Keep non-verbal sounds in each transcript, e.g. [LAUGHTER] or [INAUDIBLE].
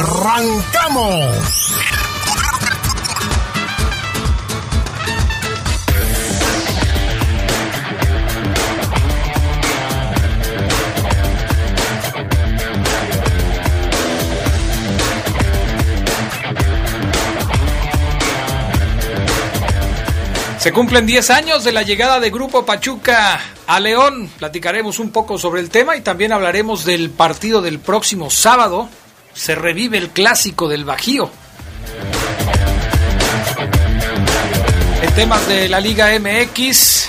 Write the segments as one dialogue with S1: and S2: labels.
S1: ¡Arrancamos!
S2: Se cumplen 10 años de la llegada de Grupo Pachuca a León. Platicaremos un poco sobre el tema y también hablaremos del partido del próximo sábado. Se revive el clásico del Bajío. En temas de la Liga MX,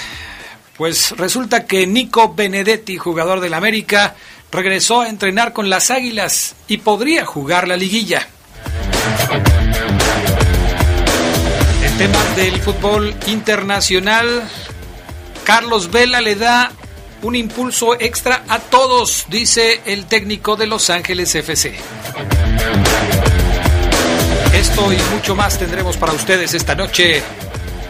S2: pues resulta que Nico Benedetti, jugador del América, regresó a entrenar con las Águilas y podría jugar la liguilla. tema del fútbol internacional, Carlos Vela le da un impulso extra a todos, dice el técnico de Los Ángeles FC. Esto y mucho más tendremos para ustedes esta noche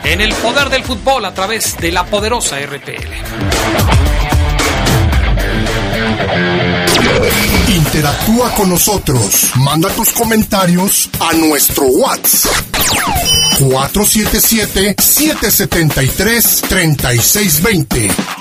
S2: en el poder del fútbol a través de la poderosa RPL.
S1: Interactúa con nosotros. Manda tus comentarios a nuestro WhatsApp. 477-773-3620.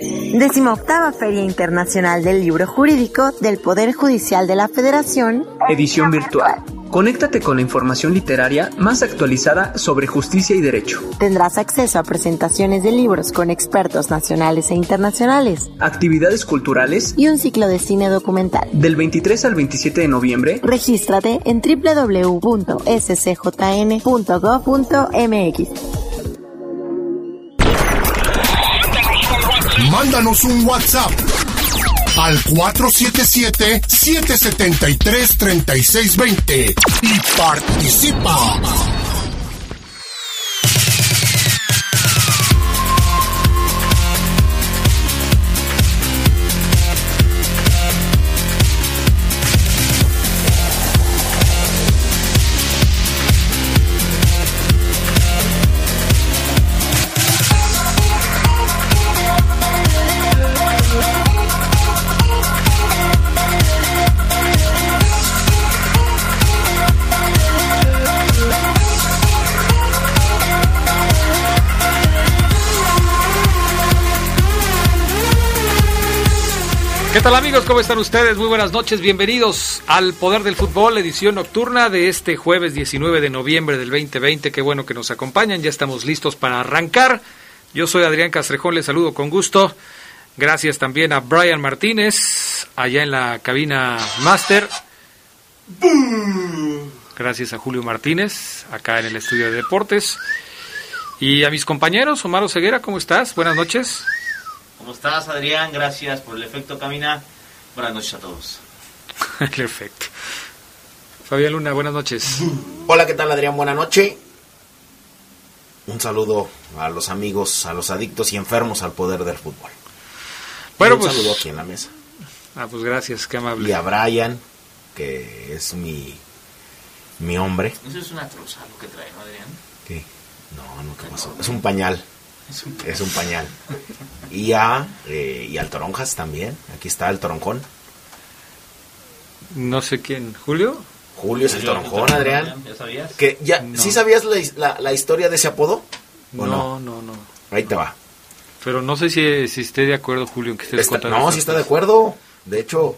S3: Décima octava Feria Internacional del Libro Jurídico del Poder Judicial de la Federación.
S4: Edición virtual. Conéctate con la información literaria más actualizada sobre justicia y derecho.
S3: Tendrás acceso a presentaciones de libros con expertos nacionales e internacionales,
S4: actividades culturales
S3: y un ciclo de cine documental.
S4: Del 23 al 27 de noviembre,
S3: regístrate en www.scjn.gov.mx.
S1: Mándanos un WhatsApp al 477-773-3620 y participa.
S2: ¿Qué tal amigos? ¿Cómo están ustedes? Muy buenas noches. Bienvenidos al Poder del Fútbol, edición nocturna de este jueves 19 de noviembre del 2020. Qué bueno que nos acompañan. Ya estamos listos para arrancar. Yo soy Adrián Castrejón, les saludo con gusto. Gracias también a Brian Martínez, allá en la cabina Master. Gracias a Julio Martínez, acá en el estudio de deportes. Y a mis compañeros, Omar Ceguera, ¿cómo estás? Buenas noches.
S5: ¿Cómo estás, Adrián? Gracias por el efecto Camina. Buenas noches a todos. [LAUGHS]
S2: el efecto. Fabián Luna, buenas noches. [LAUGHS]
S6: Hola, ¿qué tal, Adrián? Buenas noches. Un saludo a los amigos, a los adictos y enfermos al poder del fútbol.
S2: Bueno,
S6: un
S2: pues.
S6: saludo aquí en la mesa.
S2: Ah, pues gracias, qué amable.
S6: Y a Brian, que es mi, mi hombre.
S5: Eso es una troza lo que trae, ¿no, Adrián?
S6: ¿Qué? No, no, ¿qué pasó? Es un pañal. Es un pañal. Y, a, eh, y al Toronjas también. Aquí está el Toronjón.
S2: No sé quién. ¿Julio?
S6: Julio es el Toronjón, Adrián.
S5: ¿Ya sabías?
S6: Que ya,
S2: No.
S6: ¿Sí sabías la, la- la historia de ese apodo? ¿O
S2: No, no, no.
S6: Ahí te va.
S2: Pero no sé si, si esté de acuerdo, Julio, en que estés
S6: Está-
S2: contando.
S6: no, sí está de acuerdo. De hecho,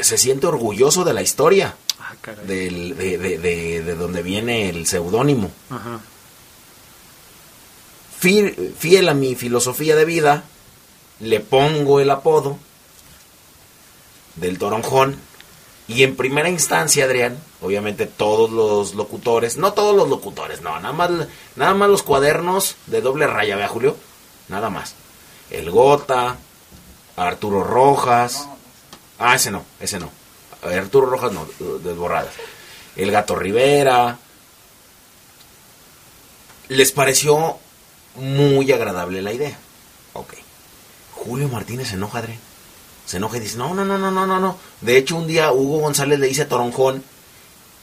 S6: se siente orgulloso de la historia.
S2: Ah, caray.
S6: del- de, de, de- de donde viene el seudónimo.
S2: Ajá.
S6: Fiel, fiel a mi filosofía de vida, le pongo el apodo del toronjón. Y en primera instancia, Adrián, obviamente todos los locutores, no todos los locutores, no, nada más, nada más los cuadernos de doble raya, vea Julio, nada más. El Gota, Arturo Rojas, ah, ese no, ese no. Arturo Rojas no, desborradas. El Gato Rivera. Les pareció muy agradable la idea. Ok. Julio Martínez se enoja, Adrián. Se enoja y dice, no, no, no, no, no, no, no. De hecho, un día Hugo González le dice Toronjón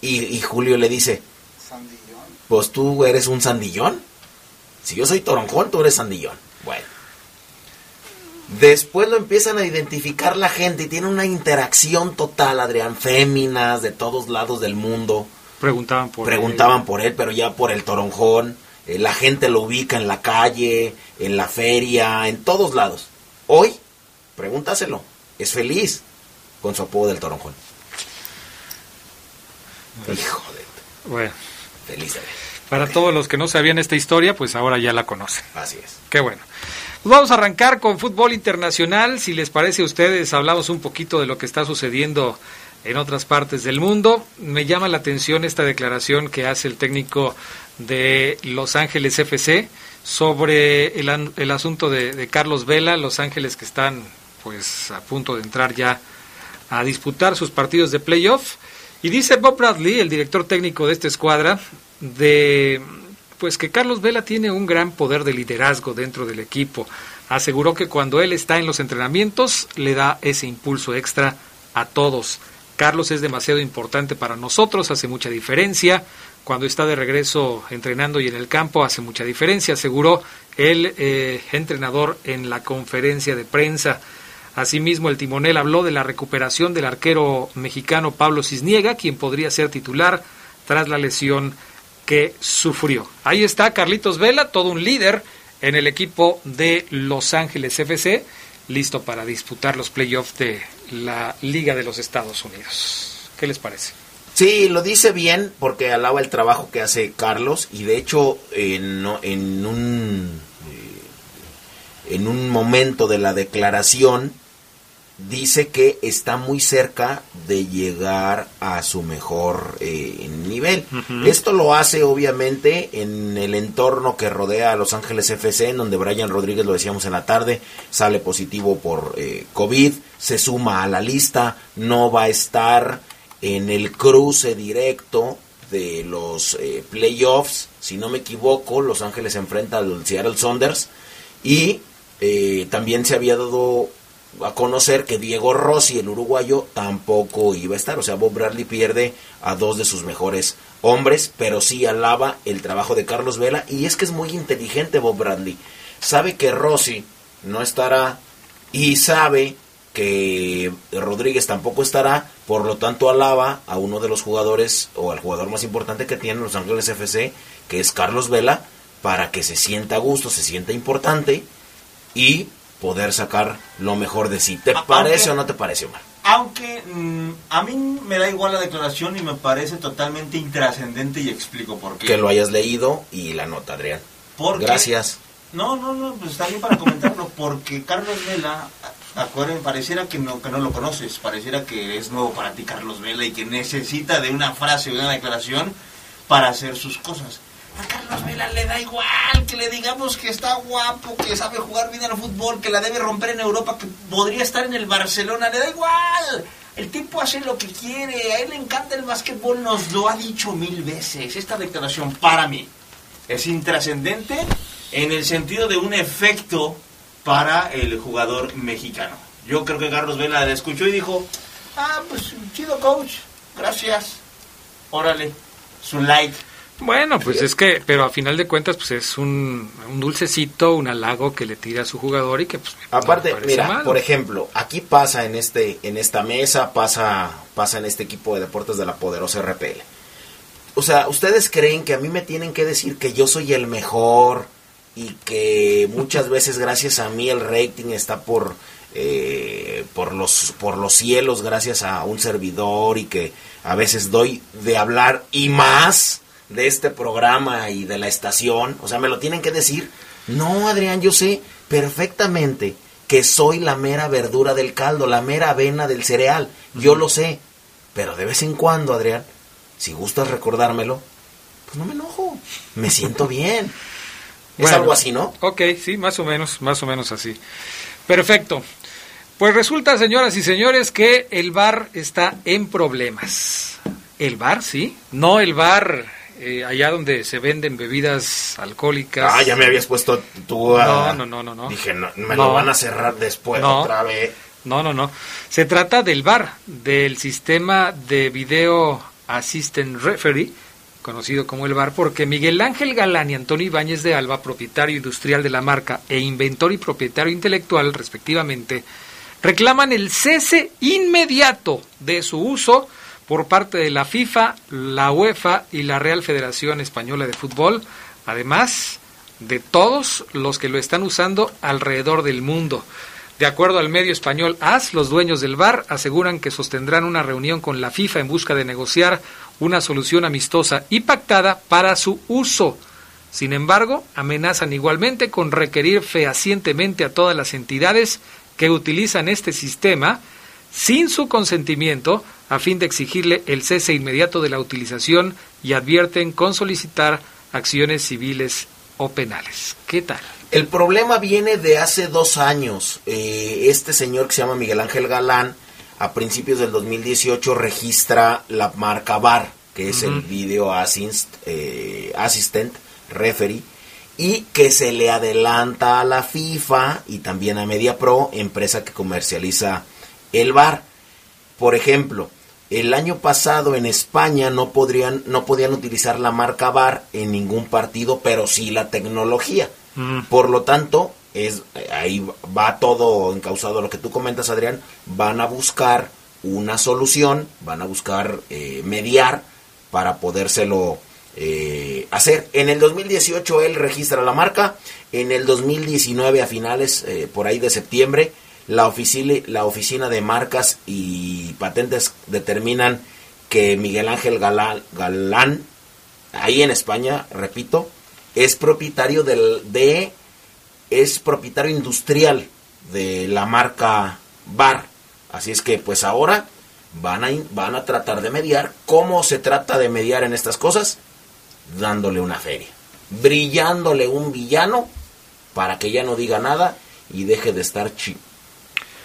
S6: y, y Julio le dice, pues tú eres un sandillón. Si yo soy Toronjón, tú eres sandillón. Bueno. Después lo empiezan a identificar la gente y tiene una interacción total, Adrián. Féminas de todos lados del mundo.
S2: Preguntaban por
S6: Preguntaban por él, pero ya por el toronjón. Eh, la gente lo ubica en la calle, en la feria, en todos lados. Hoy, pregúntaselo, es feliz con su apodo del toronjón. Hijo de...
S2: Bueno,
S6: Feliz de
S2: para todos los que no sabían esta historia, pues ahora ya la conocen.
S6: Así es.
S2: Qué bueno. Pues vamos a arrancar con fútbol internacional. Si les parece a ustedes, hablamos un poquito de lo que está sucediendo en otras partes del mundo. Me llama la atención esta declaración que hace el técnico de Los Ángeles FC sobre el, el asunto de, de Carlos Vela, Los Ángeles que están pues a punto de entrar ya a disputar sus partidos de playoff. Y dice Bob Bradley, el director técnico de esta escuadra, de pues que Carlos Vela tiene un gran poder de liderazgo dentro del equipo. Aseguró que cuando él está en los entrenamientos le da ese impulso extra a todos. Carlos es demasiado importante para nosotros, hace mucha diferencia. Cuando está de regreso entrenando y en el campo hace mucha diferencia, aseguró el eh, entrenador en la conferencia de prensa. Asimismo, el timonel habló de la recuperación del arquero mexicano Pablo Cisniega, quien podría ser titular tras la lesión que sufrió. Ahí está Carlitos Vela, todo un líder en el equipo de Los Ángeles FC, listo para disputar los playoffs de la Liga de los Estados Unidos. ¿Qué les parece?
S6: Sí, lo dice bien porque alaba el trabajo que hace Carlos y de hecho en, en un eh, en un momento de la declaración dice que está muy cerca de llegar a su mejor eh, nivel. Esto lo hace obviamente en el entorno que rodea a Los Ángeles FC, en donde Brian Rodríguez, lo decíamos en la tarde, sale positivo por eh, COVID, se suma a la lista, no va a estar en el cruce directo de los eh, playoffs, si no me equivoco, Los Ángeles enfrenta al Seattle Saunders y eh, también se había dado a conocer que Diego Rossi, el uruguayo, tampoco iba a estar. O sea, Bob Bradley pierde a dos de sus mejores hombres, pero sí alaba el trabajo de Carlos Vela. Y es que es muy inteligente Bob Bradley. Sabe que Rossi no estará y sabe que Rodríguez tampoco estará, por lo tanto alaba a uno de los jugadores o al jugador más importante que tiene Los Ángeles FC, que es Carlos Vela, para que se sienta a gusto, se sienta importante y poder sacar lo mejor de sí. ¿Te parece o no te parece, Omar?
S5: Aunque mm, a mí me da igual la declaración y me parece totalmente intrascendente y explico por qué.
S6: Que lo hayas leído y la nota, Adrián.
S5: Porque-
S6: Gracias.
S5: No, no, no, pues está bien para comentarlo, porque Carlos Vela, acuérdense, pareciera que no, que no lo conoces, pareciera que es nuevo para ti Carlos Vela y que necesita de una frase de una declaración para hacer sus cosas. A Carlos Vela le da igual que le digamos que está guapo, que sabe jugar bien al fútbol, que la debe romper en Europa, que podría estar en el Barcelona, le da igual. El tipo hace lo que quiere, a él le encanta el básquetbol, nos lo ha dicho mil veces. Esta declaración para mí es intrascendente en el sentido de un efecto para el jugador mexicano. Yo creo que Carlos Vela la escuchó y dijo, ah, pues chido coach, gracias, órale, su like.
S2: Bueno, pues es que, pero a final de cuentas, pues es un, un dulcecito, un halago que le tira a su jugador y que pues
S6: Aparte,
S2: no
S6: mira,
S2: mal.
S6: por ejemplo, aquí pasa en este en esta mesa, pasa pasa en este equipo de deportes de la poderosa RPL. O sea, ustedes creen que a mí me tienen que decir que yo soy el mejor y que muchas veces gracias a mí el rating está por eh, por, los, por los cielos gracias a un servidor y que a veces doy de hablar y más de este programa y de la estación. O sea, me lo tienen que decir. No, Adrián, yo sé perfectamente que soy la mera verdura del caldo, la mera avena del cereal. Yo lo sé. Pero de vez en cuando, Adrián, si gustas recordármelo, pues no me enojo. Me siento bien. [LAUGHS] Es algo así, ¿no?
S2: Ok, sí, más o menos, más o menos así. Perfecto. Pues resulta, señoras y señores, que el bar está en problemas. El bar, sí. No el bar eh, allá donde se venden bebidas alcohólicas.
S6: Ah, ya me habías puesto tú
S2: a... No, no, no, no.
S6: Dije, no, me lo van a cerrar después otra vez.
S2: No, no, no. Se trata del bar, del sistema de video assistant referee, conocido como el bar, porque Miguel Ángel Galán y Antonio Ibáñez de Alba, propietario industrial de la marca e inventor y propietario intelectual, respectivamente, reclaman el cese inmediato de su uso por parte de la FIFA, la UEFA y la Real Federación Española de Fútbol, además de todos los que lo están usando alrededor del mundo. De acuerdo al medio español AS, los dueños del bar aseguran que sostendrán una reunión con la FIFA en busca de negociar una solución amistosa y pactada para su uso. Sin embargo, amenazan igualmente con requerir fehacientemente a todas las entidades que utilizan este sistema sin su consentimiento a fin de exigirle el cese inmediato de la utilización y advierten con solicitar acciones civiles o penales. ¿Qué tal?
S6: El problema viene de hace dos años. Eh, este señor que se llama Miguel Ángel Galán, a principios del 2018 registra la marca VAR, que es el Video Assist, eh, Assistant Referee, y que se le adelanta a la FIFA y también a MediaPro, empresa que comercializa el VAR. Por ejemplo, el año pasado en España no podrían no podían utilizar la marca VAR en ningún partido, pero sí la tecnología. Por lo tanto, ahí va todo encausado lo que tú comentas, Adrián. Van a buscar una solución, van a buscar eh, mediar para podérselo eh, hacer. En el 2018 él registra la marca, en el 2019 a finales, eh, por ahí de septiembre, la oficina, la oficina de marcas y patentes determinan que Miguel Ángel Galán, Galán ahí en España, repito, es propietario del, de, es propietario industrial de la marca Bar. Así es que pues ahora van a, van a tratar de mediar. ¿Cómo se trata de mediar en estas cosas? Dándole una feria. Brillándole un villano para que ya no diga nada y deje de estar chi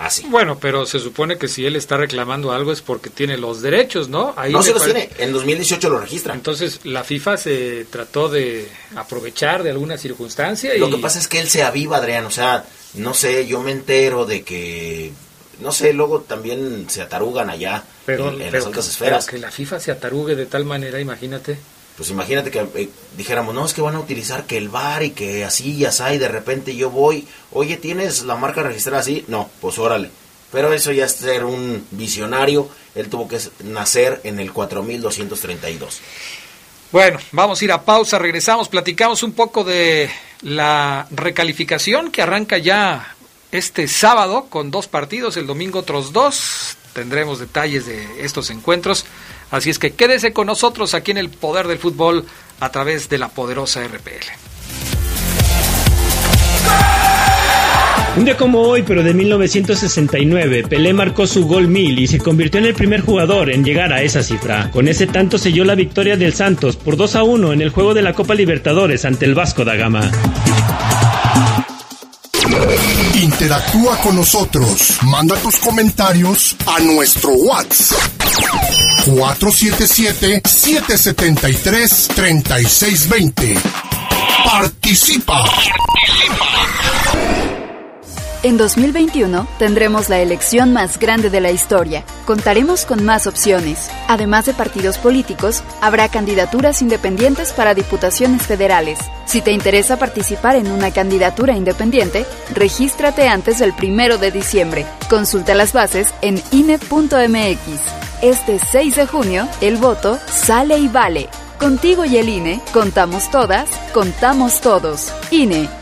S6: Así.
S2: Bueno, pero se supone que si él está reclamando algo es porque tiene los derechos, ¿no?
S6: Ahí no se los tiene, en 2018 lo registra.
S2: Entonces, la FIFA se trató de aprovechar de alguna circunstancia. Y...
S6: Lo que pasa es que él se aviva, Adrián, o sea, no sé, yo me entero de que, no sé, luego también se atarugan allá
S2: pero, en, las altas esferas. Pero que la FIFA se atarugue de tal manera, imagínate.
S6: Pues imagínate que eh, dijéramos, no, es que van a utilizar que el bar y que así y así, y de repente yo voy, oye, ¿tienes la marca registrada así? No, pues órale. Pero eso ya es ser un visionario, él tuvo que nacer en el 4232.
S2: Bueno, vamos a ir a pausa, regresamos, platicamos un poco de la recalificación que arranca ya este sábado con dos partidos, el domingo otros dos. Tendremos detalles de estos encuentros. Así es que quédese con nosotros aquí en el Poder del Fútbol a través de la poderosa RPL.
S7: Un día como hoy, pero de 1969, Pelé marcó su gol mil y se convirtió en el primer jugador en llegar a esa cifra. Con ese tanto selló la victoria del Santos por 2 a 1 en el juego de la Copa Libertadores ante el Vasco da Gama.
S1: Interactúa con nosotros. Manda tus comentarios a nuestro WhatsApp. 477-773-3620. Participa.
S8: En 2021 tendremos la elección más grande de la historia. Contaremos con más opciones. Además de partidos políticos, habrá candidaturas independientes para diputaciones federales. Si te interesa participar en una candidatura independiente, regístrate antes del primero de diciembre. Consulta las bases en INE.mx. Este 6 de junio, el voto sale y vale. Contigo y el INE, contamos todas, contamos todos. INE.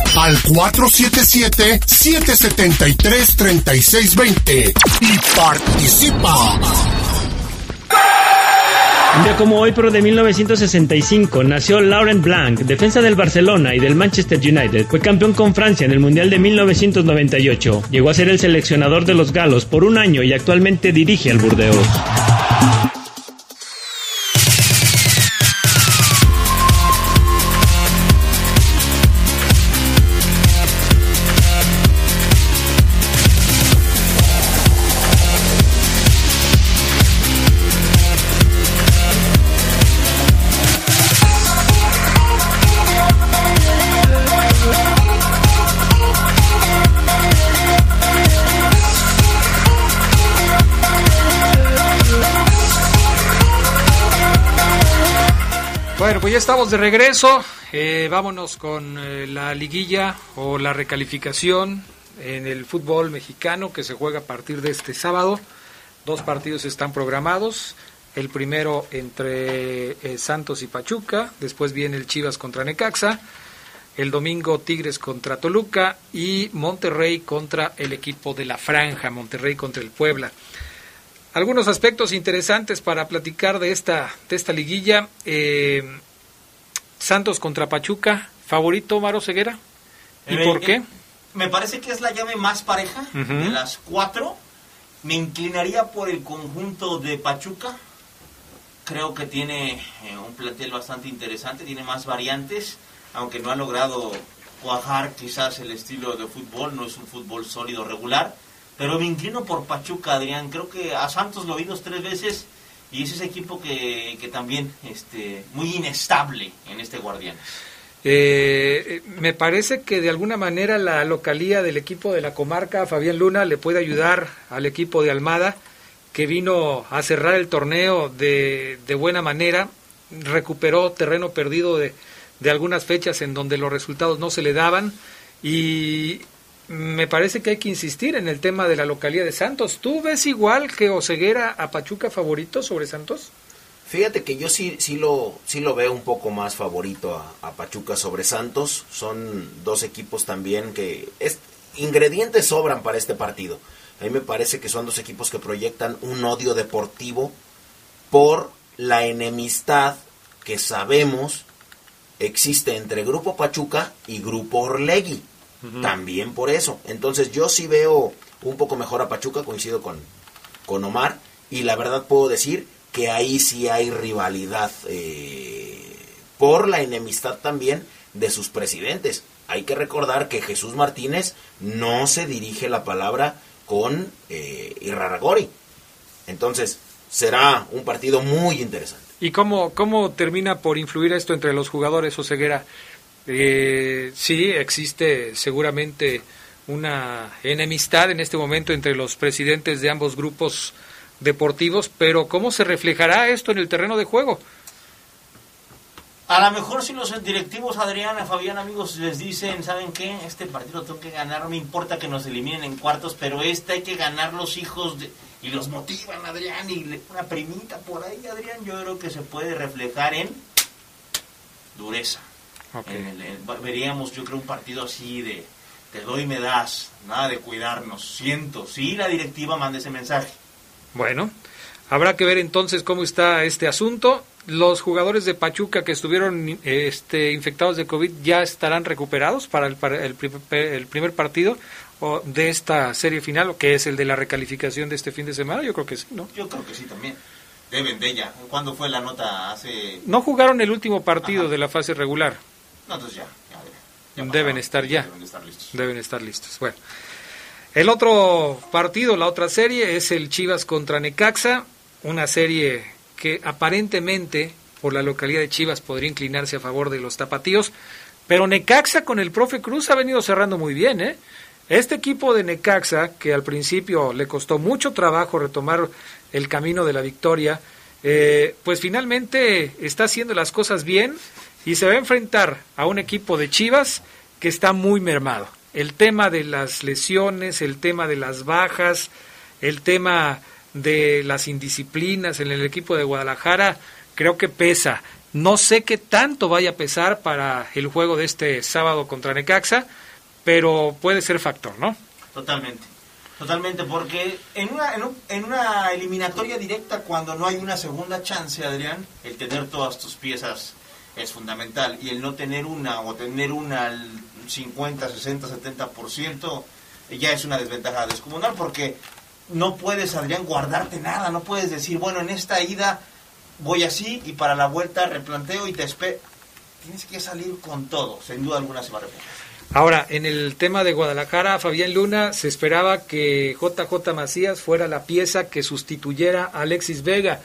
S1: al 477-773-3620 y participa.
S7: Un día como hoy, pero de 1965, nació Laurent Blanc, defensa del Barcelona y del Manchester United. Fue campeón con Francia en el Mundial de 1998. Llegó a ser el seleccionador de los galos por un año y actualmente dirige al Burdeos.
S2: Estamos de regreso. Eh, vámonos con eh, la liguilla o la recalificación en el fútbol mexicano que se juega a partir de este sábado. Dos partidos están programados. El primero entre eh, Santos y Pachuca. Después viene el Chivas contra Necaxa. El domingo Tigres contra Toluca y Monterrey contra el equipo de la Franja. Monterrey contra el Puebla algunos aspectos interesantes para platicar de esta, de esta liguilla. Santos contra Pachuca, favorito Maro Ceguera. ¿Y
S5: Eh,
S2: por
S5: eh,
S2: qué?
S5: Me parece que es la llave más pareja de las cuatro. Me inclinaría por el conjunto de Pachuca. Creo que tiene eh, un plantel bastante interesante, tiene más variantes, aunque no ha logrado cuajar quizás el estilo de fútbol, no es un fútbol sólido regular. Pero me inclino por Pachuca, Adrián. Creo que a Santos lo vi dos, tres veces y es ese equipo que, que también este, muy inestable en este Guardián.
S2: Eh, me parece que de alguna manera la localía del equipo de la comarca, Fabián Luna, le puede ayudar al equipo de Almada, que vino a cerrar el torneo de, de buena manera, recuperó terreno perdido de, de algunas fechas en donde los resultados no se le daban y me parece que hay que insistir en el tema de la localía de Santos. ¿Tú ves igual que Oseguera a Pachuca favorito sobre Santos?
S6: Fíjate que yo sí, sí, lo, sí lo veo un poco más favorito a, a Pachuca sobre Santos. Son dos equipos también que es, ingredientes sobran para este partido. A mí me parece que son dos equipos que proyectan un odio deportivo por la enemistad que sabemos existe entre Grupo Pachuca y Grupo Orlegui. También por eso. Entonces yo sí veo un poco mejor a Pachuca, coincido con, con Omar, y la verdad puedo decir que ahí sí hay rivalidad eh, por la enemistad también de sus presidentes. Hay que recordar que Jesús Martínez no se dirige la palabra con eh, Irraragori. Entonces será un partido muy interesante.
S2: ¿Y cómo, cómo termina por influir esto entre los jugadores o ceguera? Eh, sí, existe seguramente una enemistad en este momento entre los presidentes de ambos grupos deportivos, pero ¿cómo se reflejará esto en el terreno de juego?
S5: A lo mejor si los directivos, Adriana, Fabián, amigos, les dicen, ¿saben qué? Este partido tengo que ganar, no importa que nos eliminen en cuartos, pero este hay que ganar los hijos de... Y los motivan, Adrián, y le- una primita por ahí, Adrián, yo creo que se puede reflejar en dureza. En el- en- veríamos, yo creo, un partido así de te doy, me das, nada de cuidarnos, siento. Sí, la directiva manda ese mensaje.
S2: Bueno, habrá que ver entonces cómo está este asunto. Los jugadores de Pachuca que estuvieron este, infectados de COVID ya estarán recuperados para el, para el, pri- el primer partido o de esta serie final, que es el de la recalificación de este fin de semana. Yo creo que sí, ¿no?
S5: Yo creo que sí también. Deben de ella. ¿Cuándo fue la nota? Hace...
S2: No jugaron el último partido de la fase regular.
S5: No, entonces ya. ya, ya. Ya
S2: Deben estar ya.
S5: Deben de estar listos.
S2: Deben estar listos. Bueno, el otro partido, la otra serie es el Chivas contra Necaxa, una serie que aparentemente por la localidad de Chivas podría inclinarse a favor de los tapatíos, pero Necaxa con el profe Cruz ha venido cerrando muy bien, ¿eh? Este equipo de Necaxa, que al principio le costó mucho trabajo retomar el camino de la victoria, eh, pues finalmente está haciendo las cosas bien y se va a enfrentar a un equipo de Chivas que está muy mermado. El tema de las lesiones, el tema de las bajas, el tema de las indisciplinas en el equipo de Guadalajara, creo que pesa. No sé qué tanto vaya a pesar para el juego de este sábado contra Necaxa, pero puede ser factor, ¿no?
S5: Totalmente. Totalmente, porque en una, en, una eliminatoria directa, cuando no hay una segunda chance, Adrián, el tener todas tus piezas es fundamental. Y el no tener una o tener una al 50, 60, 70% ya es una desventaja descomunal porque no puedes, Adrián, guardarte nada. No puedes decir, bueno, en esta ida voy así y para la vuelta replanteo y te espero. Tienes que salir con todo. Sin duda alguna se va a repetir.
S2: Ahora, en el tema de Guadalajara, Fabián Luna, se esperaba que JJ Macías fuera la pieza que sustituyera a Alexis Vega.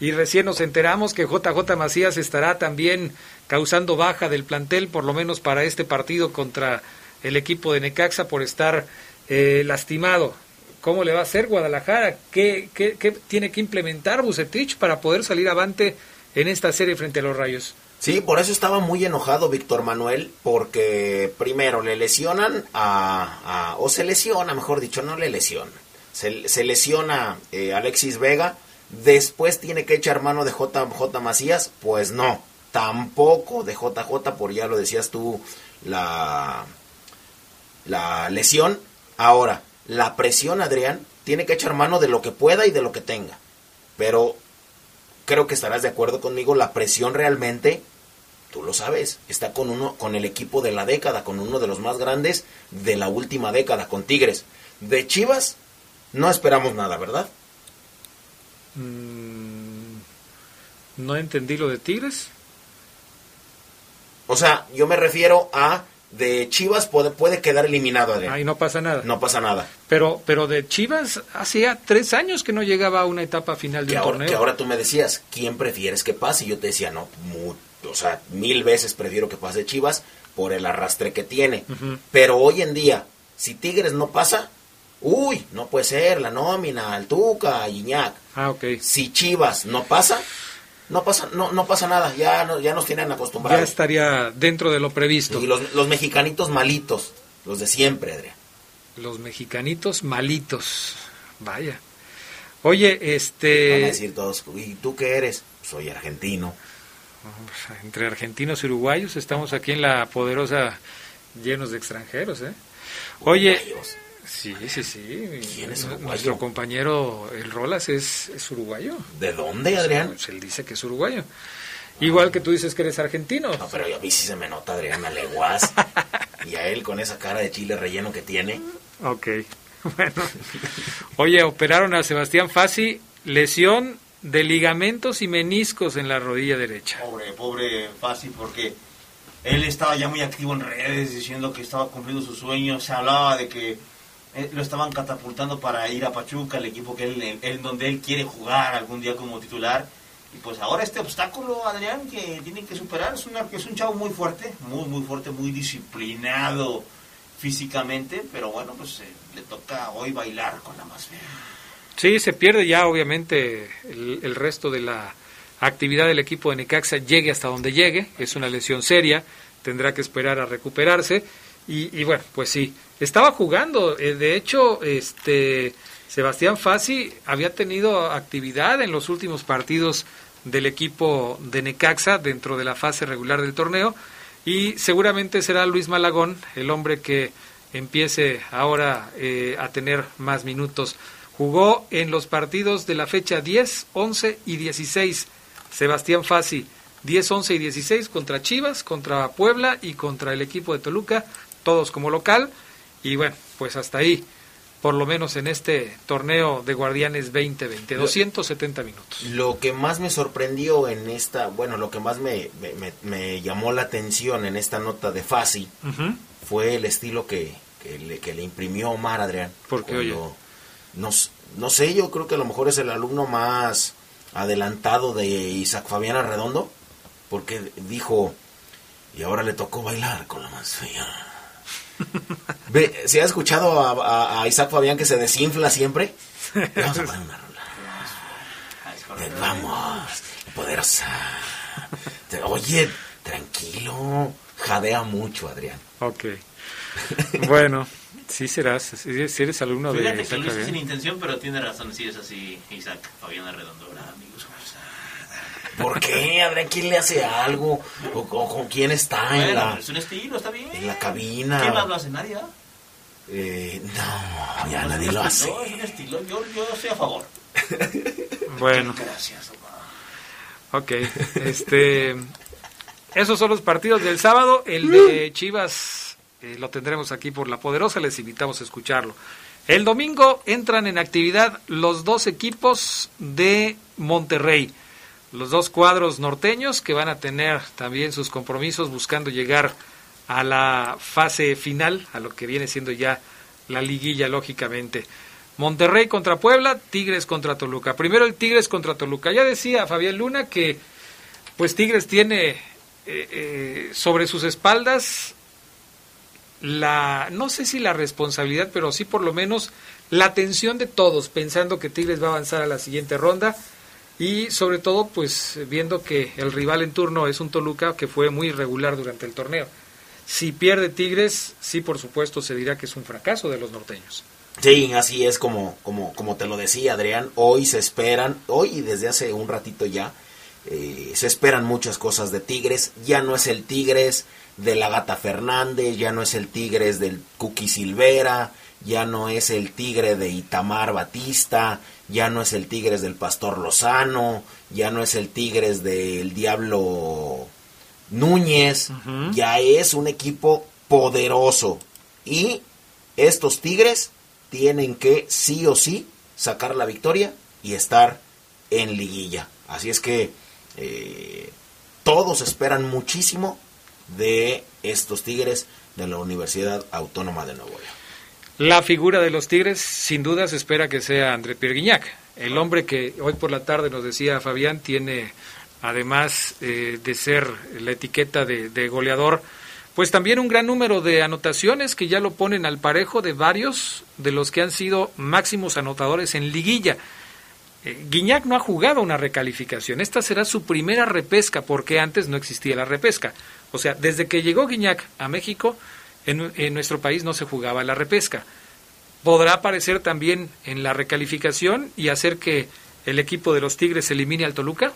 S2: Y recién nos enteramos que JJ Macías estará también causando baja del plantel, por lo menos para este partido contra el equipo de Necaxa, por estar eh, lastimado. ¿Cómo le va a hacer Guadalajara? ¿Qué, qué, qué tiene que implementar Bucetich para poder salir avante en esta serie frente a los Rayos?
S6: Sí, por eso estaba muy enojado Víctor Manuel, porque primero le lesionan a, o se lesiona, mejor dicho, no le lesiona, se, lesiona eh, Alexis Vega, después tiene que echar mano de JJ Macías, pues no, tampoco de JJ, por ya lo decías tú, la, la lesión. Ahora, la presión, Adrián, tiene que echar mano de lo que pueda y de lo que tenga, pero creo que estarás de acuerdo conmigo, la presión realmente, tú lo sabes, está con uno, con el equipo de la década, con uno de los más grandes de la última década, con Tigres. De Chivas, no esperamos nada, ¿verdad?
S2: Mm, no entendí lo de Tigres.
S6: O sea, yo me refiero a de Chivas puede, puede quedar eliminado.
S2: Ahí no pasa nada.
S6: No pasa nada.
S2: Pero, pero de Chivas hacía tres años que no llegaba a una etapa final de torneo.
S6: Que ahora tú me decías, ¿quién prefieres que pase? Y yo te decía, no, o sea, mil veces prefiero que pase Chivas por el arrastre que tiene. Pero hoy en día, si Tigres no pasa, uy, no puede ser, la nómina, el Tuca, Iñak.
S2: Ah, ok.
S6: Si Chivas no pasa, no pasa, no, no pasa nada, ya, ya nos tienen acostumbrados.
S2: Ya estaría dentro de lo previsto.
S6: Y los, los mexicanitos malitos, los de siempre, Adrián.
S2: Los mexicanitos malitos, vaya. Oye, este...
S6: Van a decir todos, ¿y tú qué eres? Soy argentino.
S2: Entre argentinos y uruguayos estamos aquí en la poderosa llenos de extranjeros, ¿eh? Oye, Sí, sí, sí.
S6: ¿Quién es uruguayo?
S2: Nuestro compañero el Rolas es, es uruguayo.
S6: ¿De dónde, Adrián?
S2: Pues él dice que es uruguayo. Igual que tú dices que eres argentino.
S6: No, pero a mí sí se me nota Adrián Aleguas. y a él con esa cara de chile relleno que tiene.
S2: Ok. [LAUGHS] Bueno. Oye, operaron a Sebastián Fassi, lesión de ligamentos y meniscos en la rodilla derecha.
S5: Pobre, pobre Fassi, porque él estaba ya muy activo en redes diciendo que estaba cumpliendo sus sueños. Se hablaba de que eh, lo estaban catapultando para ir a Pachuca, el equipo que él, en donde él quiere jugar algún día como titular. Y pues ahora este obstáculo, Adrián, que tiene que superar, es, una, es un chavo muy fuerte, muy, muy fuerte, muy disciplinado físicamente, pero bueno, pues eh, le toca hoy bailar con la más fea.
S2: Sí, se pierde ya obviamente el, el resto de la actividad del equipo de Necaxa, llegue hasta donde llegue, es una lesión seria, tendrá que esperar a recuperarse y, bueno, pues sí, estaba jugando. Eh, de hecho, este Sebastián Fassi había tenido actividad en los últimos partidos del equipo de Necaxa dentro de la fase regular del torneo y seguramente será Luis Malagón el hombre que empiece ahora eh, a tener más minutos. Jugó en los partidos de la fecha 10, 11 y 16. Sebastián Fassi, 10, 11 y 16 contra Chivas, contra Puebla y contra el equipo de Toluca todos como local. Y bueno, pues hasta ahí, por lo menos en este torneo de Guardianes 2020, 270 minutos.
S6: Lo que más me sorprendió en esta, bueno, lo que más me, me, llamó la atención en esta nota de Fasi fue el estilo que, que, le, que le imprimió Omar Adrián.
S2: Porque, oye.
S6: No, no sé, yo creo que a lo mejor es el alumno más adelantado de Isaac Fabián Redondo, porque dijo, y ahora le tocó bailar con la más fea. [LAUGHS] Ve, ¿Se ha escuchado a, a, Isaac Fabián que se desinfla siempre? Vamos a poner una rola. Vamos, poderosa. Oye, tranquilo. Jadea mucho, Adrián.
S2: Ok. Bueno, sí serás. Si eres alumno
S5: de
S2: Fíjate
S5: Isaac que lo sin intención, pero tiene razón. Sí es así, Isaac Fabián Arredondora, amigos.
S6: ¿Por qué? Adrián, quién le hace algo? ¿O, con quién está
S5: en la... es un estilo, está bien.
S6: En la cabina.
S5: ¿Quién más lo hace? ¿Nadie?
S6: Eh, no, ya nadie lo hace.
S5: No, es un estilo. Yo, yo estoy a favor.
S2: bueno.
S5: Gracias,
S2: Ok, este... Esos son los partidos del sábado. El de Chivas eh, lo tendremos aquí por la Poderosa. Les invitamos a escucharlo. El domingo entran en actividad los dos equipos de Monterrey. Los dos cuadros norteños que van a tener también sus compromisos buscando llegar a la fase final, a lo que viene siendo ya la liguilla, lógicamente. Monterrey contra Puebla, Tigres contra Toluca. Primero el Tigres contra Toluca. Ya decía Fabián Luna que pues Tigres tiene eh, eh, sobre sus espaldas la, no sé si la responsabilidad, pero sí por lo menos la atención de todos, pensando que Tigres va a avanzar a la siguiente ronda y sobre todo pues viendo que el rival en turno es un Toluca que fue muy irregular durante el torneo. Si pierde Tigres, sí por supuesto se dirá que es un fracaso de los norteños.
S6: Sí, así es como, como, como te lo decía Adrián, hoy se esperan, hoy y desde hace un ratito ya, eh, se esperan muchas cosas de Tigres. Ya no es el Tigres de la Gata Fernández, ya no es el Tigres del Cookie Silvera, ya no es el Tigre de Itamar Batista, ya no es el Tigres del Pastor Lozano, ya no es el Tigres del Diablo Núñez, ya es un equipo poderoso. Y estos Tigres tienen que sí o sí sacar la victoria y estar en liguilla. Así es que eh, todos esperan muchísimo de estos Tigres de la Universidad Autónoma de Nuevo León.
S2: La figura de los Tigres, sin duda, se espera que sea André Pierre Guignac, el hombre que hoy por la tarde nos decía Fabián, tiene, además eh, de ser la etiqueta de, de goleador, pues también un gran número de anotaciones que ya lo ponen al parejo de varios de los que han sido máximos anotadores en liguilla. Eh, Guiñac no ha jugado una recalificación. Esta será su primera repesca porque antes no existía la repesca. O sea, desde que llegó Guiñac a México, en, nuestro país no se jugaba la repesca. ¿Podrá aparecer también en la recalificación y hacer que el equipo de los Tigres elimine al Toluca?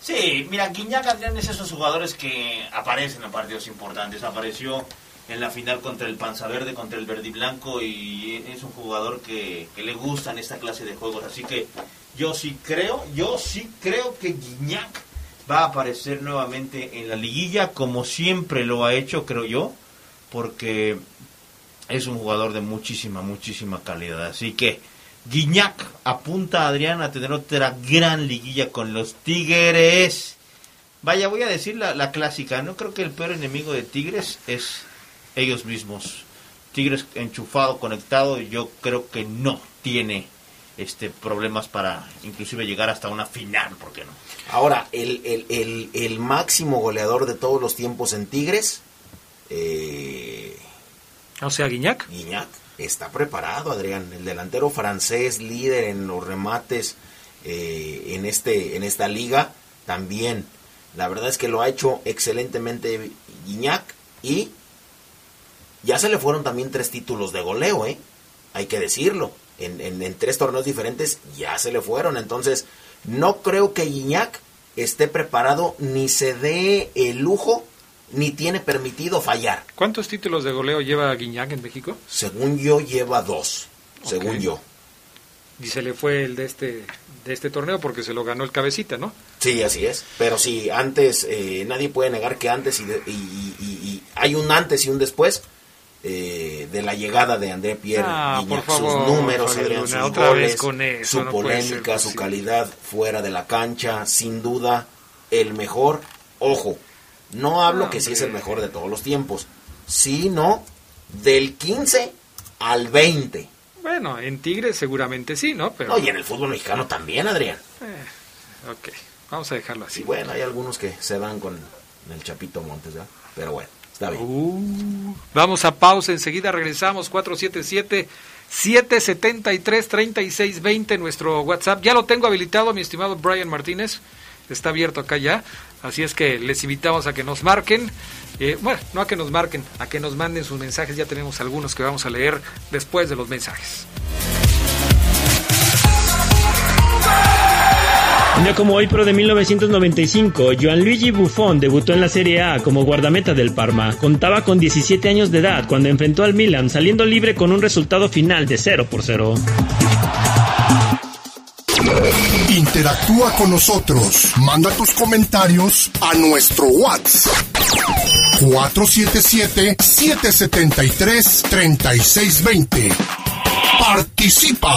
S5: Sí, mira, Guiñac Adrián es esos jugadores que aparecen en partidos importantes. Apareció en la final contra el Panza Verde, contra el Verde Blanco, y es un jugador que, que le gustan esta clase de juegos. Así que yo sí creo, yo sí creo que Guiñac va a aparecer nuevamente en la liguilla, como siempre lo ha hecho, creo yo, porque es un jugador de muchísima, muchísima calidad. Así que Guiñac apunta a Adrián a tener otra gran liguilla con los Tigres. Vaya, voy a decir la, la clásica, no creo que el peor enemigo de Tigres es ellos mismos. Tigres enchufado, conectado, yo creo que no tiene este, problemas para inclusive llegar hasta una final, ¿por qué no?
S6: Ahora, el, el, el, máximo goleador de todos los tiempos en Tigres, eh,
S2: o sea, Guiñac.
S6: Guiñac está preparado, Adrián, el delantero francés, líder en los remates eh, en, este, en esta liga, también. La verdad es que lo ha hecho excelentemente Guiñac y ya se le fueron también tres títulos de goleo, ¿eh? Hay que decirlo en, tres torneos diferentes ya se le fueron. Entonces, no creo que Guiñac esté preparado ni se dé el lujo ni tiene permitido fallar.
S2: ¿Cuántos títulos de goleo lleva Guiñac en México?
S6: Según yo lleva dos, según yo.
S2: Y se le fue el de este de este torneo porque se lo ganó el cabecita, ¿no?
S6: Sí, así es. Pero sí, antes, eh, nadie puede negar que antes y, y, hay un antes y un después eh, de la llegada de André Pierre
S2: ah,
S6: sus números, sus goles, su polémica, su calidad fuera de la cancha, sin duda el mejor. Ojo, no hablo que sí es el mejor de todos los tiempos, sino del 15 al 20.
S2: Bueno, en Tigres seguramente sí, ¿no? Pero...
S6: y en el fútbol mexicano también, Adrián.
S2: Eh, ok, vamos a dejarlo así.
S6: bueno, hay algunos que se dan con el Chapito Montes, Pero bueno. Está bien.
S2: Uh, vamos a pausa, enseguida regresamos 477 773 3620 nuestro WhatsApp. Ya lo tengo habilitado, mi estimado Brian Martínez. Está abierto acá ya. Así es que les invitamos a que nos marquen. Eh, bueno, no a que nos marquen, a que nos manden sus mensajes. Ya tenemos algunos que vamos a leer después de los mensajes.
S7: Un día como hoy, pero de 1995, Gianluigi Buffon debutó en la Serie A como guardameta del Parma. Contaba con 17 años de edad cuando enfrentó al Milan, saliendo libre con un resultado final de 0 por 0.
S1: Interactúa con nosotros. Manda tus comentarios a nuestro WhatsApp. 477-773-3620. Participa.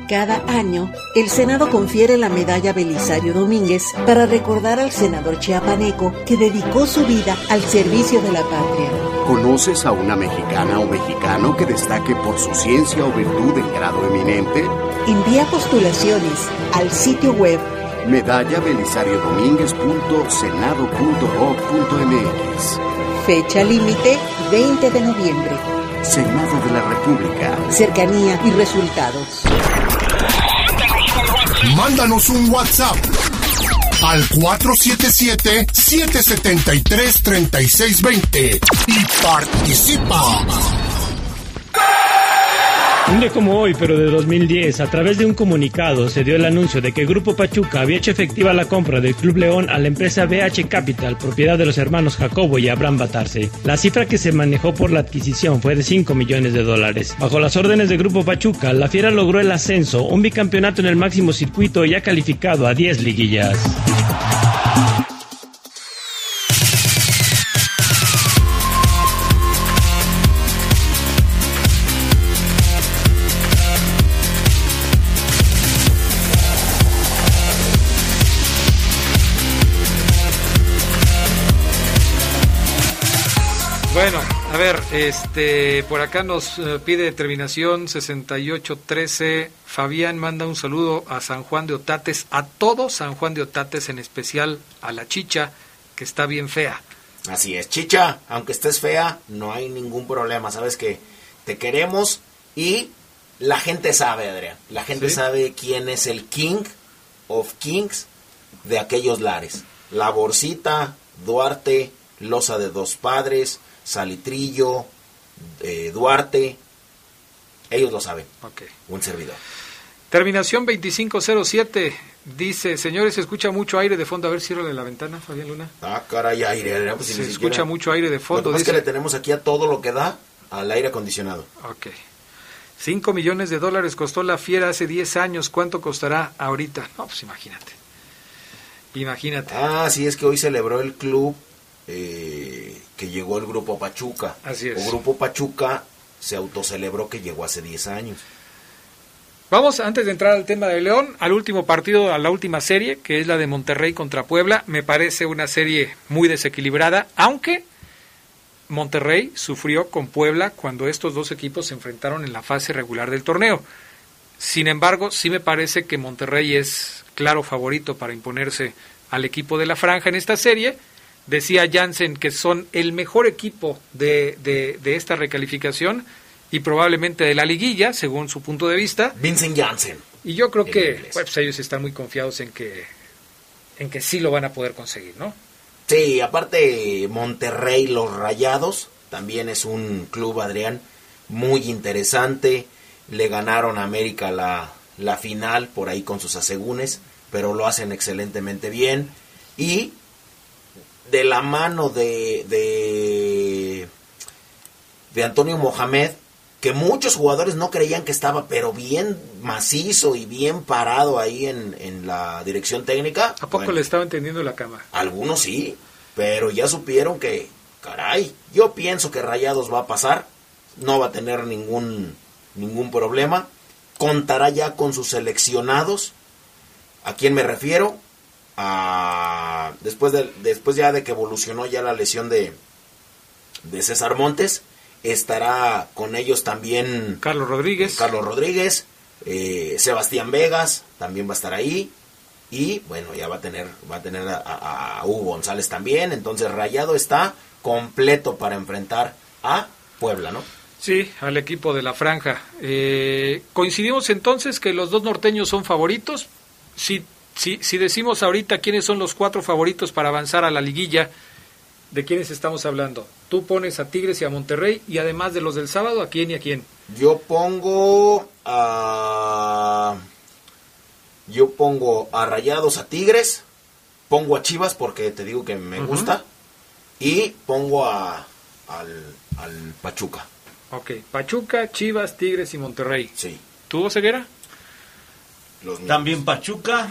S9: Cada año, el Senado confiere la medalla Belisario Domínguez para recordar al senador chiapaneco que dedicó su vida al servicio de la patria.
S10: ¿Conoces a una mexicana o mexicano que destaque por su ciencia o virtud en grado eminente?
S9: Envía postulaciones al sitio web
S10: medallabelisario-domínguez.senado.gov.mx.
S9: Fecha límite 20 de noviembre.
S10: Senado de la República.
S9: Cercanía y resultados.
S1: Mándanos un WhatsApp al 477-773-3620 y participa.
S7: Un día como hoy, pero de 2010, a través de un comunicado se dio el anuncio de que Grupo Pachuca había hecho efectiva la compra del Club León a la empresa BH Capital, propiedad de los hermanos Jacobo y Abraham Batarse. La cifra que se manejó por la adquisición fue de 5 millones de dólares. Bajo las órdenes de Grupo Pachuca, la Fiera logró el ascenso, un bicampeonato en el máximo circuito y ha calificado a 10 liguillas.
S2: Ver, este, por acá nos eh, pide terminación 6813. Fabián manda un saludo a San Juan de Otates, a todo San Juan de Otates, en especial a la chicha, que está bien fea.
S6: Así es, chicha, aunque estés fea, no hay ningún problema. Sabes que te queremos y la gente sabe, Adrián. La gente
S2: ¿Sí?
S6: sabe quién es el King of Kings de aquellos lares. La Borcita, Duarte, Loza de Dos Padres, Salitrillo, eh, Duarte. Ellos lo saben. Un servidor.
S2: Terminación 2507. Dice, señores, se escucha mucho aire de fondo. A ver, ciérrale la ventana, Fabián Luna.
S6: Ah, caray, aire. Pues, si
S2: Se escucha
S6: siquiera-
S2: mucho aire de
S6: Lo
S2: fondo.
S6: que pasa es que le tenemos aquí a todo lo que da al aire acondicionado.
S2: Ok. 5 millones de dólares costó la fiera hace 10 años. ¿Cuánto costará ahorita? No, pues imagínate. Imagínate.
S6: Ah, sí, es que hoy celebró el club eh, que llegó el Grupo Pachuca.
S2: Así es.
S6: O Grupo Pachuca se autocelebró que llegó hace 10 años.
S2: Vamos, antes de entrar al tema de León, al último partido, a la última serie, que es la de Monterrey contra Puebla. Me parece una serie muy desequilibrada, aunque Monterrey sufrió con Puebla cuando estos dos equipos se enfrentaron en la fase regular del torneo. Sin embargo, sí me parece que Monterrey es claro favorito para imponerse al equipo de la franja en esta serie. Decía Jansen que son el mejor equipo de, de, de esta recalificación y probablemente de la liguilla, según su punto de vista.
S6: Vincent Janssen.
S2: Y yo creo que pues, ellos están muy confiados en que, en que sí lo van a poder conseguir, ¿no?
S6: Sí, aparte Monterrey, los Rayados, también es un club, Adrián, muy interesante. Le ganaron a América la, la final por ahí con sus asegúnes, pero lo hacen excelentemente bien. Y de la mano de, de, de Antonio Mohamed, que muchos jugadores no creían que estaba, pero bien macizo y bien parado ahí en, en la dirección técnica.
S2: ¿A poco
S6: Bueno,
S2: le estaba entendiendo la cama?
S6: algunos sí, pero ya supieron que, caray, yo pienso que Rayados va a pasar, no va a tener ningún ningún problema. Contará ya con sus seleccionados. ¿A quién me refiero? A, después, de, después ya de que evolucionó ya la lesión de, de César Montes, estará con ellos también
S2: Carlos Rodríguez.
S6: Carlos Rodríguez, eh, Sebastián Vegas también va a estar ahí y bueno ya va a tener va a tener a, a- a Hugo González también entonces Rayado está completo para enfrentar a Puebla no
S2: Sí, al equipo de la franja. Eh, coincidimos entonces que los dos norteños son favoritos. Si, si, si decimos ahorita quiénes son los cuatro favoritos para avanzar a la liguilla, ¿de quiénes estamos hablando? Tú pones a Tigres y a Monterrey y además de los del sábado, ¿a quién y a quién?
S6: yo pongo a yo pongo a Rayados a Tigres pongo a Chivas porque te digo que me gusta y pongo a al, al Pachuca
S2: Ok, Pachuca, Chivas, Tigres y Monterrey.
S6: Sí.
S2: ¿Tú, Ceguera?
S5: También Pachuca,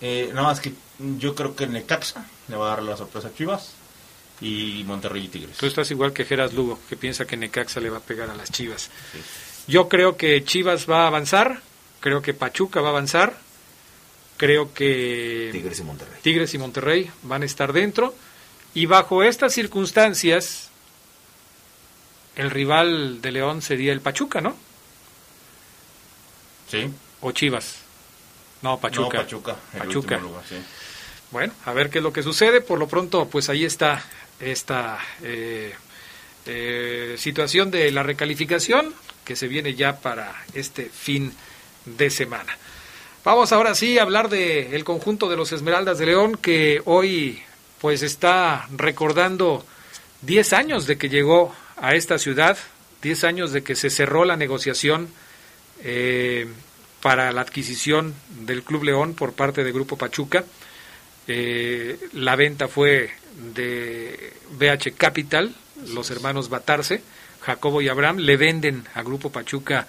S5: eh, nada más que yo creo que Necaxa le va a dar la sorpresa a Chivas y Monterrey y Tigres.
S2: Tú estás igual que Geras Lugo, que piensa que Necaxa le va a pegar a las Chivas. Yo creo que Chivas va a avanzar, creo que Pachuca va a avanzar, creo que
S6: Tigres y Monterrey.
S2: Tigres y Monterrey van a estar dentro y bajo estas circunstancias el rival de León sería el Pachuca, ¿no?
S5: Sí.
S2: O Chivas. No, Pachuca.
S5: No, Pachuca, el
S2: Pachuca.
S5: último lugar, sí.
S2: Bueno, a ver qué es lo que sucede. Por lo pronto, pues ahí está esta eh, eh, situación de la recalificación que se viene ya para este fin de semana. Vamos ahora sí a hablar del el conjunto de los Esmeraldas de León que hoy pues está recordando 10 años de que llegó a esta ciudad, 10 años de que se cerró la negociación eh, para la adquisición del Club León por parte de Grupo Pachuca. Eh, la venta fue de BH Capital, los hermanos Batarse, Jacobo y Abraham, le venden a Grupo Pachuca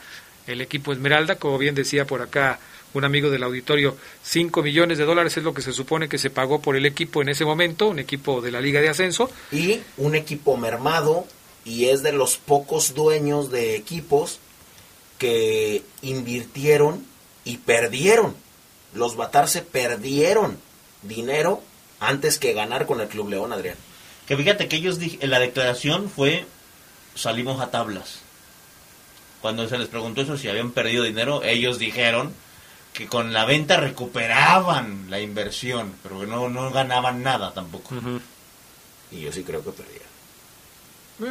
S2: el equipo Esmeralda, como bien decía por acá un amigo del auditorio, 5 millones de dólares es lo que se supone que se pagó por el equipo en ese momento, un equipo de la Liga de Ascenso.
S6: y un equipo mermado y es de los pocos dueños de equipos que invirtieron y perdieron. Los Batarse perdieron dinero antes que ganar con el Club León, Adrián.
S5: Que fíjate que ellos, dij- la declaración fue, salimos a tablas. Cuando se les preguntó eso, si habían perdido dinero, ellos dijeron que con la venta recuperaban la inversión, pero que no, no ganaban nada tampoco.
S6: Y yo sí creo que perdieron.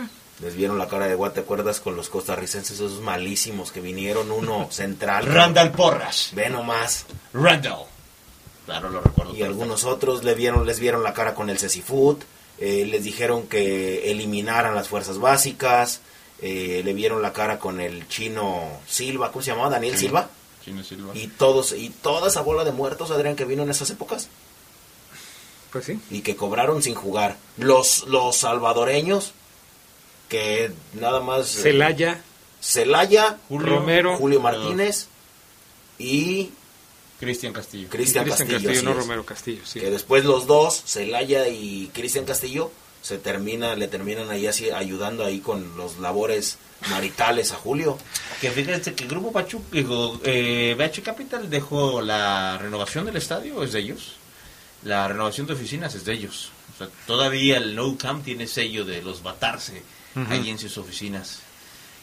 S2: Eh.
S6: Les vieron la cara de guate, ¿te acuerdas con los costarricenses esos malísimos que vinieron? Uno [LAUGHS] central.
S5: Randall Porras.
S6: Ve nomás.
S5: Randall. Claro, lo recuerdo.
S6: Y algunos otros le vieron, les vieron la cara con el Cecifoot, eh, les dijeron que eliminaran las fuerzas básicas, eh, le vieron la cara con el chino Silva, ¿cómo se llamaba? Daniel
S5: Sí,
S6: Silva.
S5: Chino Silva.
S6: Y todos, y toda esa bola de muertos, Adrián, que vino en esas épocas.
S2: Pues sí.
S6: Y que cobraron sin jugar. Los, los salvadoreños, que nada más... eh,
S2: Celaya,
S6: Celaya,
S2: Julio, Romero,
S6: Julio Martínez y
S5: Cristian Castillo.
S6: Cristian Castillo,
S2: no
S6: es.
S2: Romero Castillo, sí.
S6: que después los dos, Celaya y Cristian Castillo, se termina, le terminan ahí así ayudando ahí con los labores maritales a Julio.
S5: Que fíjense que el Grupo Pachuca, digo, eh, BH Capital dejó la renovación del estadio, es de ellos. La renovación de oficinas es de ellos. O sea, todavía el No Camp tiene sello de los Batarse
S2: Ujú.
S5: ahí en sus oficinas.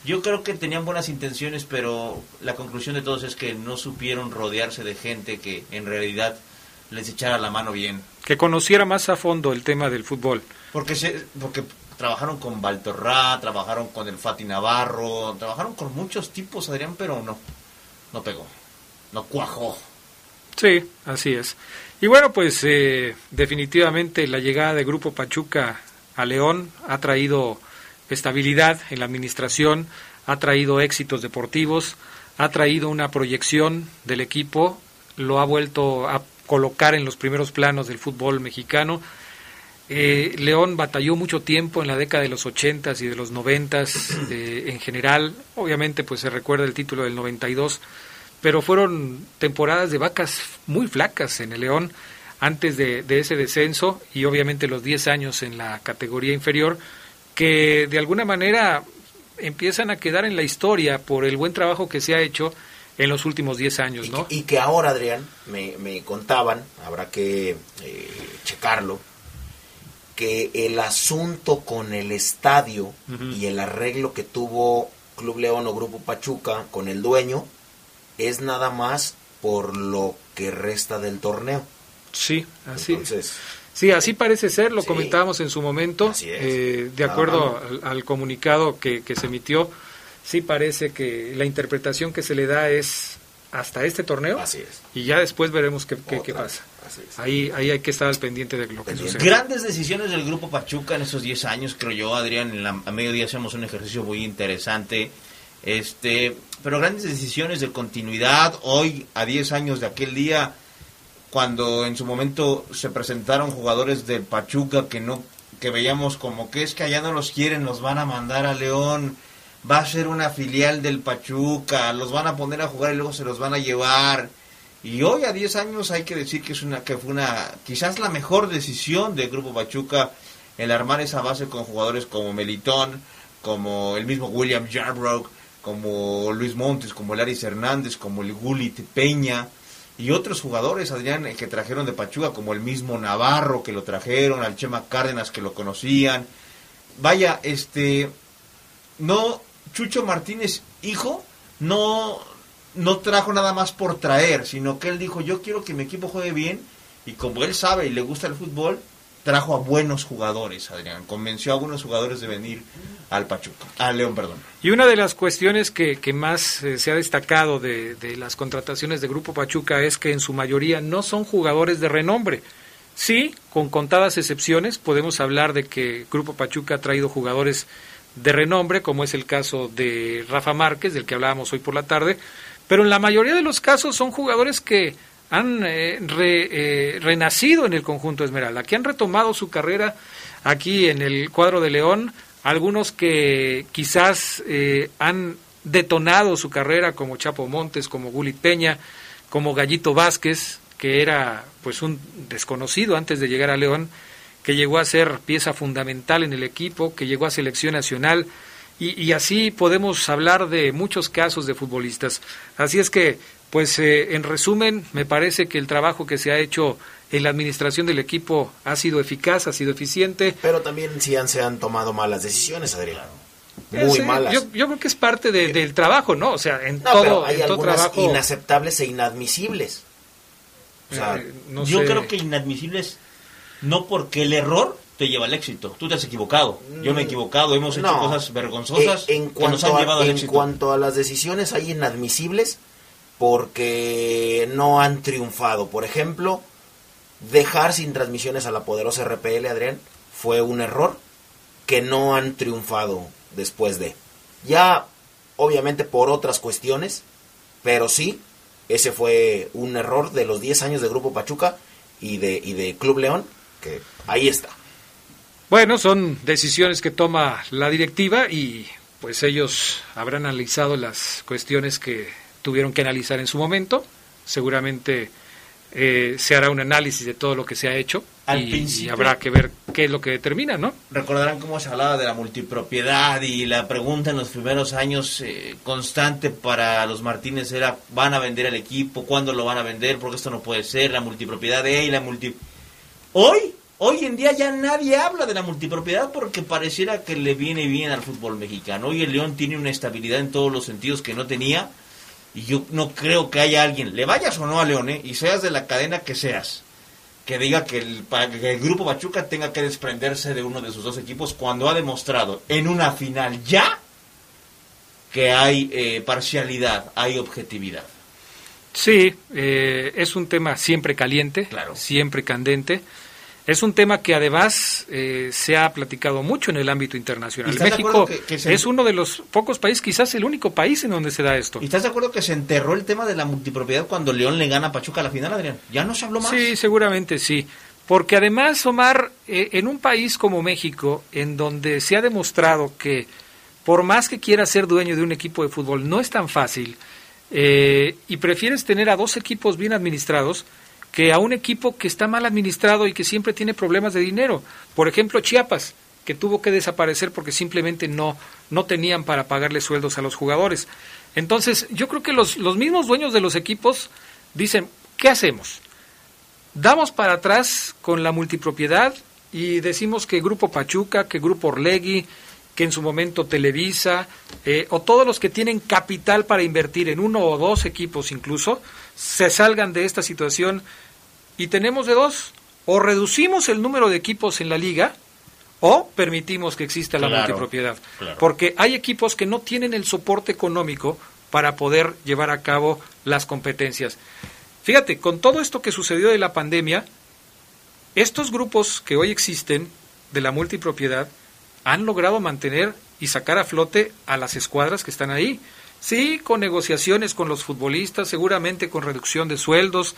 S5: Yo creo que tenían buenas intenciones, pero la conclusión de todos es que no supieron rodearse de gente que en realidad les echara la mano bien.
S2: Que conociera más a fondo el tema del fútbol.
S5: Porque se, porque trabajaron con Baltorrá, trabajaron con el Fati Navarro, trabajaron con muchos tipos, Adrián, pero no, no pegó, no cuajó.
S2: Sí, así es. Y bueno, pues eh, definitivamente la llegada de Grupo Pachuca a León ha traído estabilidad en la administración, ha traído éxitos deportivos, ha traído una proyección del equipo, lo ha vuelto a colocar en los primeros planos del fútbol mexicano. Eh, León batalló mucho tiempo en la década de los 80s y de los 90s [CLEARS THROAT] eh, en general. Obviamente, pues se recuerda el título del 92, pero fueron temporadas de vacas muy flacas en el León antes de, de ese descenso y obviamente los 10 años en la categoría inferior que de alguna manera empiezan a quedar en la historia por el buen trabajo que se ha hecho en los últimos 10 años, ¿no?
S6: Y que ahora, Adrián, me, me contaban, habrá que eh, checarlo, que el asunto con el estadio y el arreglo que tuvo Club León o Grupo Pachuca con el dueño es nada más por lo que resta del torneo.
S2: Sí, así. Sí, así parece ser, lo comentábamos en su momento, eh, de acuerdo al, comunicado que, que se emitió, sí parece que la interpretación que se le da es hasta este torneo.
S6: Así es.
S2: Y ya después veremos qué, qué, pasa. Ahí, ahí hay que estar al pendiente de lo que sucede.
S5: Grandes decisiones del Grupo Pachuca en esos 10 años, creo yo, Adrián. En la, a mediodía hacemos un ejercicio muy interesante. Este, pero grandes decisiones de continuidad. Hoy, a 10 años de aquel día, cuando en su momento se presentaron jugadores del Pachuca que no que veíamos como que es que allá no los quieren, los van a mandar a León va a ser una filial del Pachuca, los van a poner a jugar y luego se los van a llevar. Y hoy a 10 años hay que decir que es una que fue una quizás la mejor decisión del grupo Pachuca el armar esa base con jugadores como Melitón, como el mismo William Jarbrock, como Luis Montes, como Laris Hernández, como el Gulit Peña y otros jugadores, Adrián, que trajeron de Pachuca, como el mismo Navarro que lo trajeron, al Chema Cárdenas que lo conocían. Vaya, este no Chucho Martínez, hijo, no, no trajo nada más por traer, sino que él dijo, yo quiero que mi equipo juegue bien, y como él sabe y le gusta el fútbol, trajo a buenos jugadores, Adrián. Convenció a algunos jugadores de venir al Pachuca, al León, perdón.
S2: Y una de las cuestiones que, que más eh, se ha destacado de, de, las contrataciones de Grupo Pachuca es que en su mayoría no son jugadores de renombre. Sí, con contadas excepciones, podemos hablar de que Grupo Pachuca ha traído jugadores de renombre, como es el caso de Rafa Márquez, del que hablábamos hoy por la tarde, pero en la mayoría de los casos son jugadores que han eh, eh, renacido en el conjunto Esmeralda, que han retomado su carrera aquí en el cuadro de León, algunos que quizás eh, han detonado su carrera como Chapo Montes, como Gulit Peña, como Gallito Vázquez, que era pues un desconocido antes de llegar a León, que llegó a ser pieza fundamental en el equipo, que llegó a selección nacional, y, así podemos hablar de muchos casos de futbolistas. Así es que, pues eh, en resumen, me parece que el trabajo que se ha hecho en la administración del equipo ha sido eficaz, ha sido eficiente.
S6: Pero también sí han, se han tomado malas decisiones, Adrián. Muy malas.
S2: Yo, creo que es parte del trabajo, ¿no? O sea, en todo,
S6: hay
S2: trabajo...
S6: inaceptables e inadmisibles.
S5: Eh, yo creo que inadmisibles no porque el error te lleva al éxito. Tú te has equivocado. Yo me he equivocado. Hemos hecho cosas vergonzosas
S6: en que nos han llevado al éxito. En cuanto a las decisiones, hay inadmisibles porque no han triunfado. Por ejemplo, dejar sin transmisiones a la poderosa RPL, Adrián, fue un error que no han triunfado después de. Ya, obviamente, por otras cuestiones, pero sí, ese fue un error de los 10 años de Grupo Pachuca y de, y de Club León ahí está.
S2: Bueno, son decisiones que toma la directiva y pues ellos habrán analizado las cuestiones que tuvieron que analizar en su momento. Seguramente eh, se hará un análisis de todo lo que se ha hecho y, habrá que ver qué es lo que determina, ¿no?
S5: Recordarán cómo se hablaba de la multipropiedad y la pregunta en los primeros años eh, constante para los Martínez era ¿van a vender el equipo? ¿Cuándo lo van a vender? Porque esto no puede ser, la multipropiedad de y la multi Hoy, hoy en día ya nadie habla de la multipropiedad porque pareciera que le viene bien al fútbol mexicano. Hoy el León tiene una estabilidad en todos los sentidos que no tenía y yo no creo que haya alguien, le vayas o no a León, ¿eh? y seas de la cadena que seas, que diga que el, que el grupo Pachuca tenga que desprenderse de uno de sus dos equipos cuando ha demostrado en una final ya que hay eh, parcialidad, hay objetividad.
S2: Sí, eh, es un tema siempre caliente, siempre candente. Es un tema que además eh, se ha platicado mucho en el ámbito internacional. México es uno de los pocos países, quizás el único país en donde se da esto.
S5: ¿Y estás de acuerdo que se enterró el tema de la multipropiedad cuando León le gana a Pachuca a la final, Adrián? ¿Ya no se habló más?
S2: Sí, seguramente sí. Porque además, Omar, eh, en un país como México, en donde se ha demostrado que por más que quiera ser dueño de un equipo de fútbol, no es tan fácil, eh, y prefieres tener a dos equipos bien administrados que a un equipo que está mal administrado y que siempre tiene problemas de dinero. Por ejemplo, Chiapas. que tuvo que desaparecer porque simplemente no, no tenían para pagarle sueldos a los jugadores. Entonces, yo creo que los, los mismos dueños de los equipos dicen, ¿qué hacemos? Damos para atrás con la multipropiedad y decimos que Grupo Pachuca, que Grupo Orlegui, que en su momento Televisa, eh, o todos los que tienen capital para invertir en uno o dos equipos incluso, se salgan de esta situación y tenemos de dos, o reducimos el número de equipos en la liga, o permitimos que exista la multipropiedad. Porque hay equipos que no tienen el soporte económico para poder llevar a cabo las competencias. Fíjate, con todo esto que sucedió de la pandemia, estos grupos que hoy existen de la multipropiedad han logrado mantener y sacar a flote a las escuadras que están ahí. Sí, con negociaciones con los futbolistas, seguramente con reducción de sueldos,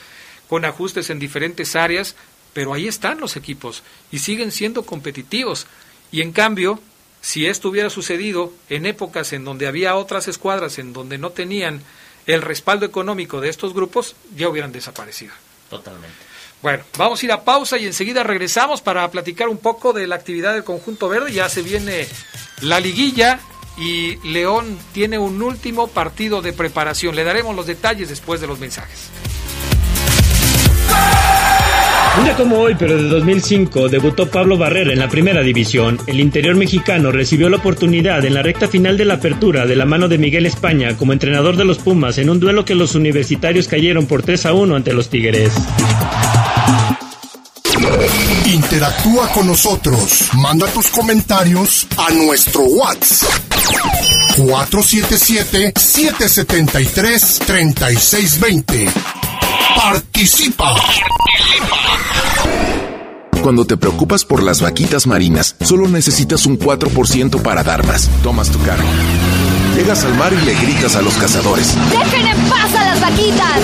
S2: con ajustes en diferentes áreas, pero ahí están los equipos y siguen siendo competitivos. Y en cambio, si esto hubiera sucedido en épocas en donde había otras escuadras en donde no tenían el respaldo económico de estos grupos, ya hubieran desaparecido.
S5: Totalmente.
S2: Bueno, vamos a ir a pausa y enseguida regresamos para platicar un poco de la actividad del conjunto verde. Ya se viene la liguilla y León tiene un último partido de preparación. Le daremos los detalles después de los mensajes.
S7: Un como hoy, pero de 2005, debutó Pablo Barrera en la primera división. El interior mexicano recibió la oportunidad en la recta final de la apertura de la mano de Miguel España como entrenador de los Pumas en un duelo que los universitarios cayeron por 3 a 1 ante los Tigres.
S1: Interactúa con nosotros. Manda tus comentarios a nuestro WhatsApp. 477-773-3620. Participa.
S11: Cuando te preocupas por las vaquitas marinas, solo necesitas un 4% para dar más. Tomas tu carro. Llegas al mar y le gritas a los cazadores.
S12: ¡Dejen en paz a las vaquitas!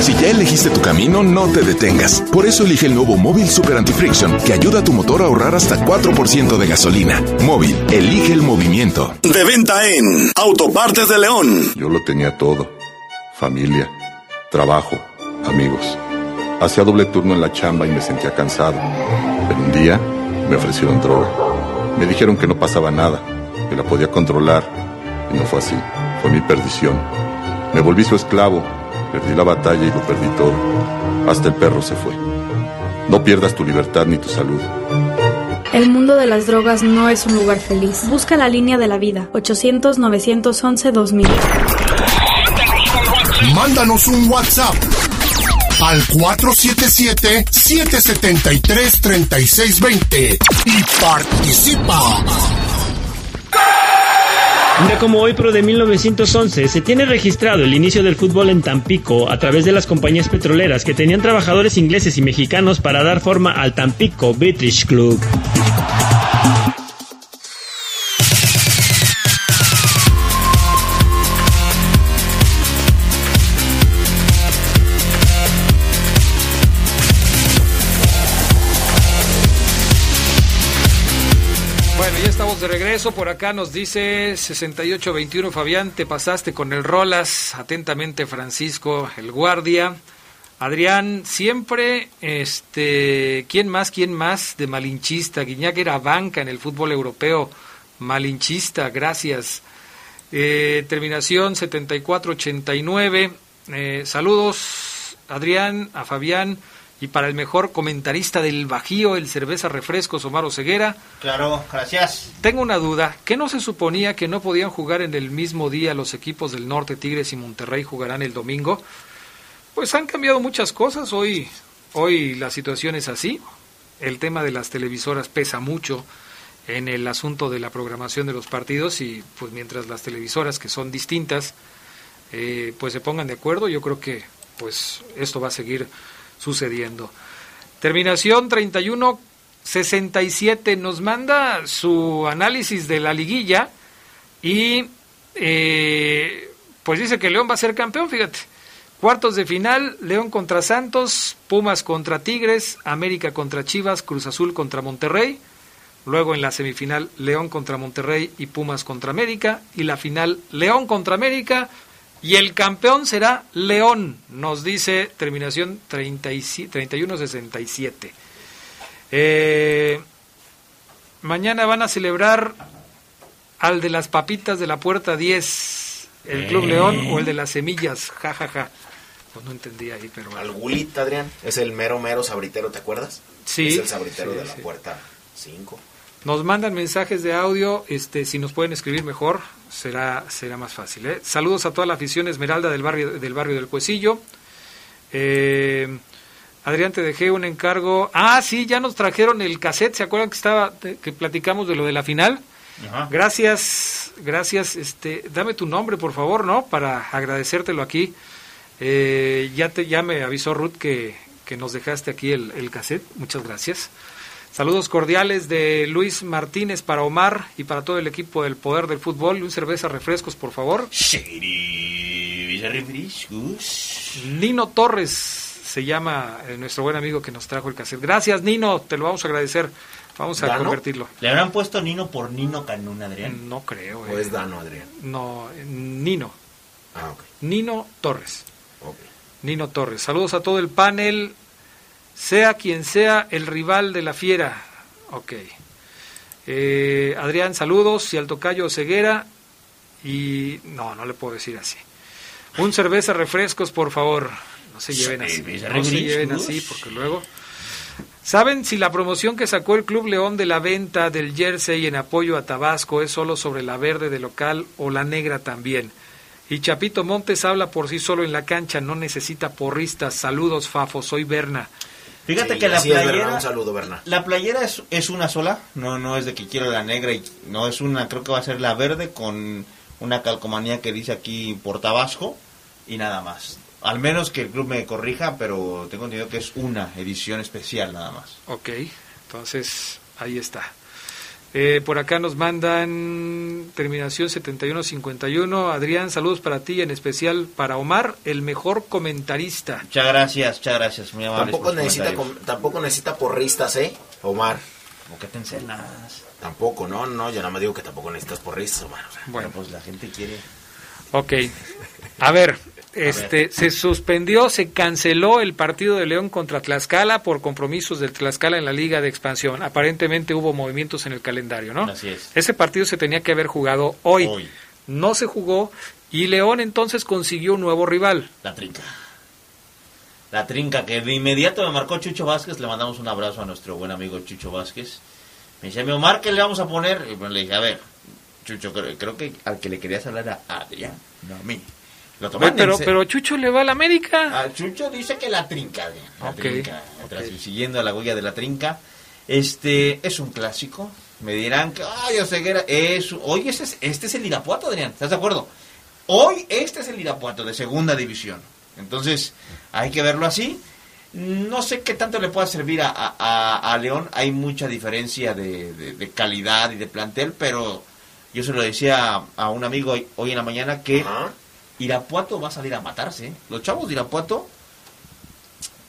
S11: Si ya elegiste tu camino, no te detengas. Por eso elige el nuevo Móvil Super Anti-Friction, que ayuda a tu motor a ahorrar hasta 4% de gasolina. Móvil, elige el movimiento.
S13: De venta en Autopartes de León.
S14: Yo lo tenía todo. Familia, trabajo, amigos. Hacía doble turno en la chamba y me sentía cansado. Pero un día me ofrecieron droga. Me dijeron que no pasaba nada, que la podía controlar. Y no fue así. Fue mi perdición. Me volví su esclavo. Perdí la batalla y lo perdí todo. Hasta el perro se fue. No pierdas tu libertad ni tu salud.
S15: El mundo de las drogas no es un lugar feliz. Busca la línea de la vida. 800-911-2000.
S1: Mándanos un WhatsApp al 477-773-3620 y participa.
S7: Un día como hoy, pero de 1911, se tiene registrado el inicio del fútbol en Tampico a través de las compañías petroleras que tenían trabajadores ingleses y mexicanos para dar forma al Tampico British Club.
S2: Regreso. Por acá nos dice 6821 Fabián, te pasaste con el Rolas. Atentamente Francisco, el guardia. Adrián, siempre, este, ¿quién más, quién más de malinchista? Guiñac era banca en el fútbol europeo. Malinchista, gracias. Eh, terminación 7489. Eh, saludos, Adrián, a Fabián. Y para el mejor comentarista del Bajío, el Cerveza Refrescos, Omar Ceguera.
S5: Claro, gracias.
S2: Tengo una duda. ¿Qué no se suponía que no podían jugar en el mismo día los equipos del Norte, Tigres y Monterrey jugarán el domingo? Pues han cambiado muchas cosas. Hoy, hoy la situación es así. El tema de las televisoras pesa mucho en el asunto de la programación de los partidos y pues mientras las televisoras que son distintas eh, pues se pongan de acuerdo, yo creo que pues esto va a seguir sucediendo. Terminación 31-67 nos manda su análisis de la liguilla y eh, pues dice que León va a ser campeón, fíjate. Cuartos de final, León contra Santos, Pumas contra Tigres, América contra Chivas, Cruz Azul contra Monterrey. Luego en la semifinal, León contra Monterrey y Pumas contra América. Y la final, León contra América, y el campeón será León, nos dice terminación 3167. Eh, mañana van a celebrar al de las papitas de la puerta 10, el Club
S6: Eh.
S2: León o el de las semillas, jajaja. Ja, ja. Pues no entendí ahí, pero
S6: Al Gulit, Adrián, es el mero, mero sabritero, ¿te acuerdas?
S2: Sí,
S6: Es el sabritero
S2: sí,
S6: de la
S2: sí.
S6: puerta 5.
S2: Nos mandan mensajes de audio, este, si nos pueden escribir mejor, será, será más fácil. ¿eh? Saludos a toda la afición Esmeralda del barrio del, barrio del Cuecillo. Eh, Adrián, te dejé un encargo. Ah, sí, ya nos trajeron el cassette, ¿se acuerdan que estaba que platicamos de lo de la final?
S5: Ajá.
S2: Gracias, gracias. Este, dame tu nombre, por favor, ¿no? Para agradecértelo aquí. Eh, ya te, ya me avisó Ruth que, que nos dejaste aquí el, el cassette. Muchas gracias. Saludos cordiales de Luis Martínez para Omar y para todo el equipo del Poder del Fútbol. Un cerveza refrescos, por favor. Nino Torres se llama eh, nuestro buen amigo que nos trajo el cassette. Gracias, Nino, te lo vamos a agradecer. Vamos a
S5: ¿Dano?
S2: convertirlo.
S5: ¿Le habrán puesto Nino por Nino Canún, Adrián?
S2: No creo.
S6: ¿O es Dano, Adrián?
S2: No, eh, Nino.
S6: Ah, ok.
S2: Nino Torres.
S6: Ok.
S2: Nino Torres. Saludos a todo el panel, sea quien sea el rival de la fiera. Ok. Eh, Adrián, saludos. Y al tocayo Ceguera. Y no, no le puedo decir así. Un cerveza refrescos, por favor. No se lleven así. No se lleven así, porque luego... ¿Saben si la promoción que sacó el Club León de la venta del jersey en apoyo a Tabasco es solo sobre la verde de local o la negra también? Y Chapito Montes habla por sí solo en la cancha, no necesita porristas. Saludos, Fafo, soy Berna.
S5: Fíjate
S6: Sí,
S5: que la playera,
S6: Berna, un saludo, Berna.
S5: la playera es, es una sola, no no es de que quiero la negra y no es una, creo que va a ser la verde con una calcomanía que dice aquí por Tabasco y nada más. Al menos que el club me corrija, pero tengo entendido que es una edición especial nada más.
S2: Ok, entonces ahí está. Eh, por acá nos mandan terminación 7151. Adrián, saludos para ti, en especial para Omar, el mejor comentarista.
S5: Muchas gracias, muchas gracias, muy
S6: Tampoco necesita, tampoco necesita porristas, ¿eh? Omar.
S5: ¿Por qué te encelas?
S6: Tampoco, no, no, yo nada más digo que tampoco necesitas porristas, Omar. o sea.
S2: Bueno,
S5: Pues la gente quiere...
S2: ok. A ver, este, se suspendió, se canceló el partido de León contra Tlaxcala por compromisos del Tlaxcala en la Liga de Expansión. Aparentemente hubo movimientos en el calendario, ¿no?
S5: Así es.
S2: Ese partido se tenía que haber jugado hoy.
S5: Hoy.
S2: No se jugó y León entonces consiguió un nuevo rival.
S5: La trinca. La trinca que de inmediato me marcó Chucho Vázquez. Le mandamos un abrazo a nuestro buen amigo Chucho Vázquez. Me dice, mi Omar, ¿qué le vamos a poner? Y pues le dije, a ver, Chucho, creo, creo que al que le querías hablar era a Adrián, no a mí. Lo toman en
S2: pero, pero Chucho le va a la América.
S5: A Chucho dice que la trinca, Adrián. La
S2: Ok,
S5: trinca. Siguiendo a la huella de la trinca. Este es un clásico. Me dirán que, ay, Oseguera, es, hoy este es, este es el Irapuato, Adrián. ¿Estás de acuerdo? Hoy este es el Irapuato de segunda división. Entonces, hay que verlo así. No sé qué tanto le pueda servir a, a- a- León. Hay mucha diferencia de, de- de calidad y de plantel, pero yo se lo decía a, a un amigo hoy, hoy en la mañana que. Irapuato va a salir a matarse. ¿eh? Los chavos de Irapuato,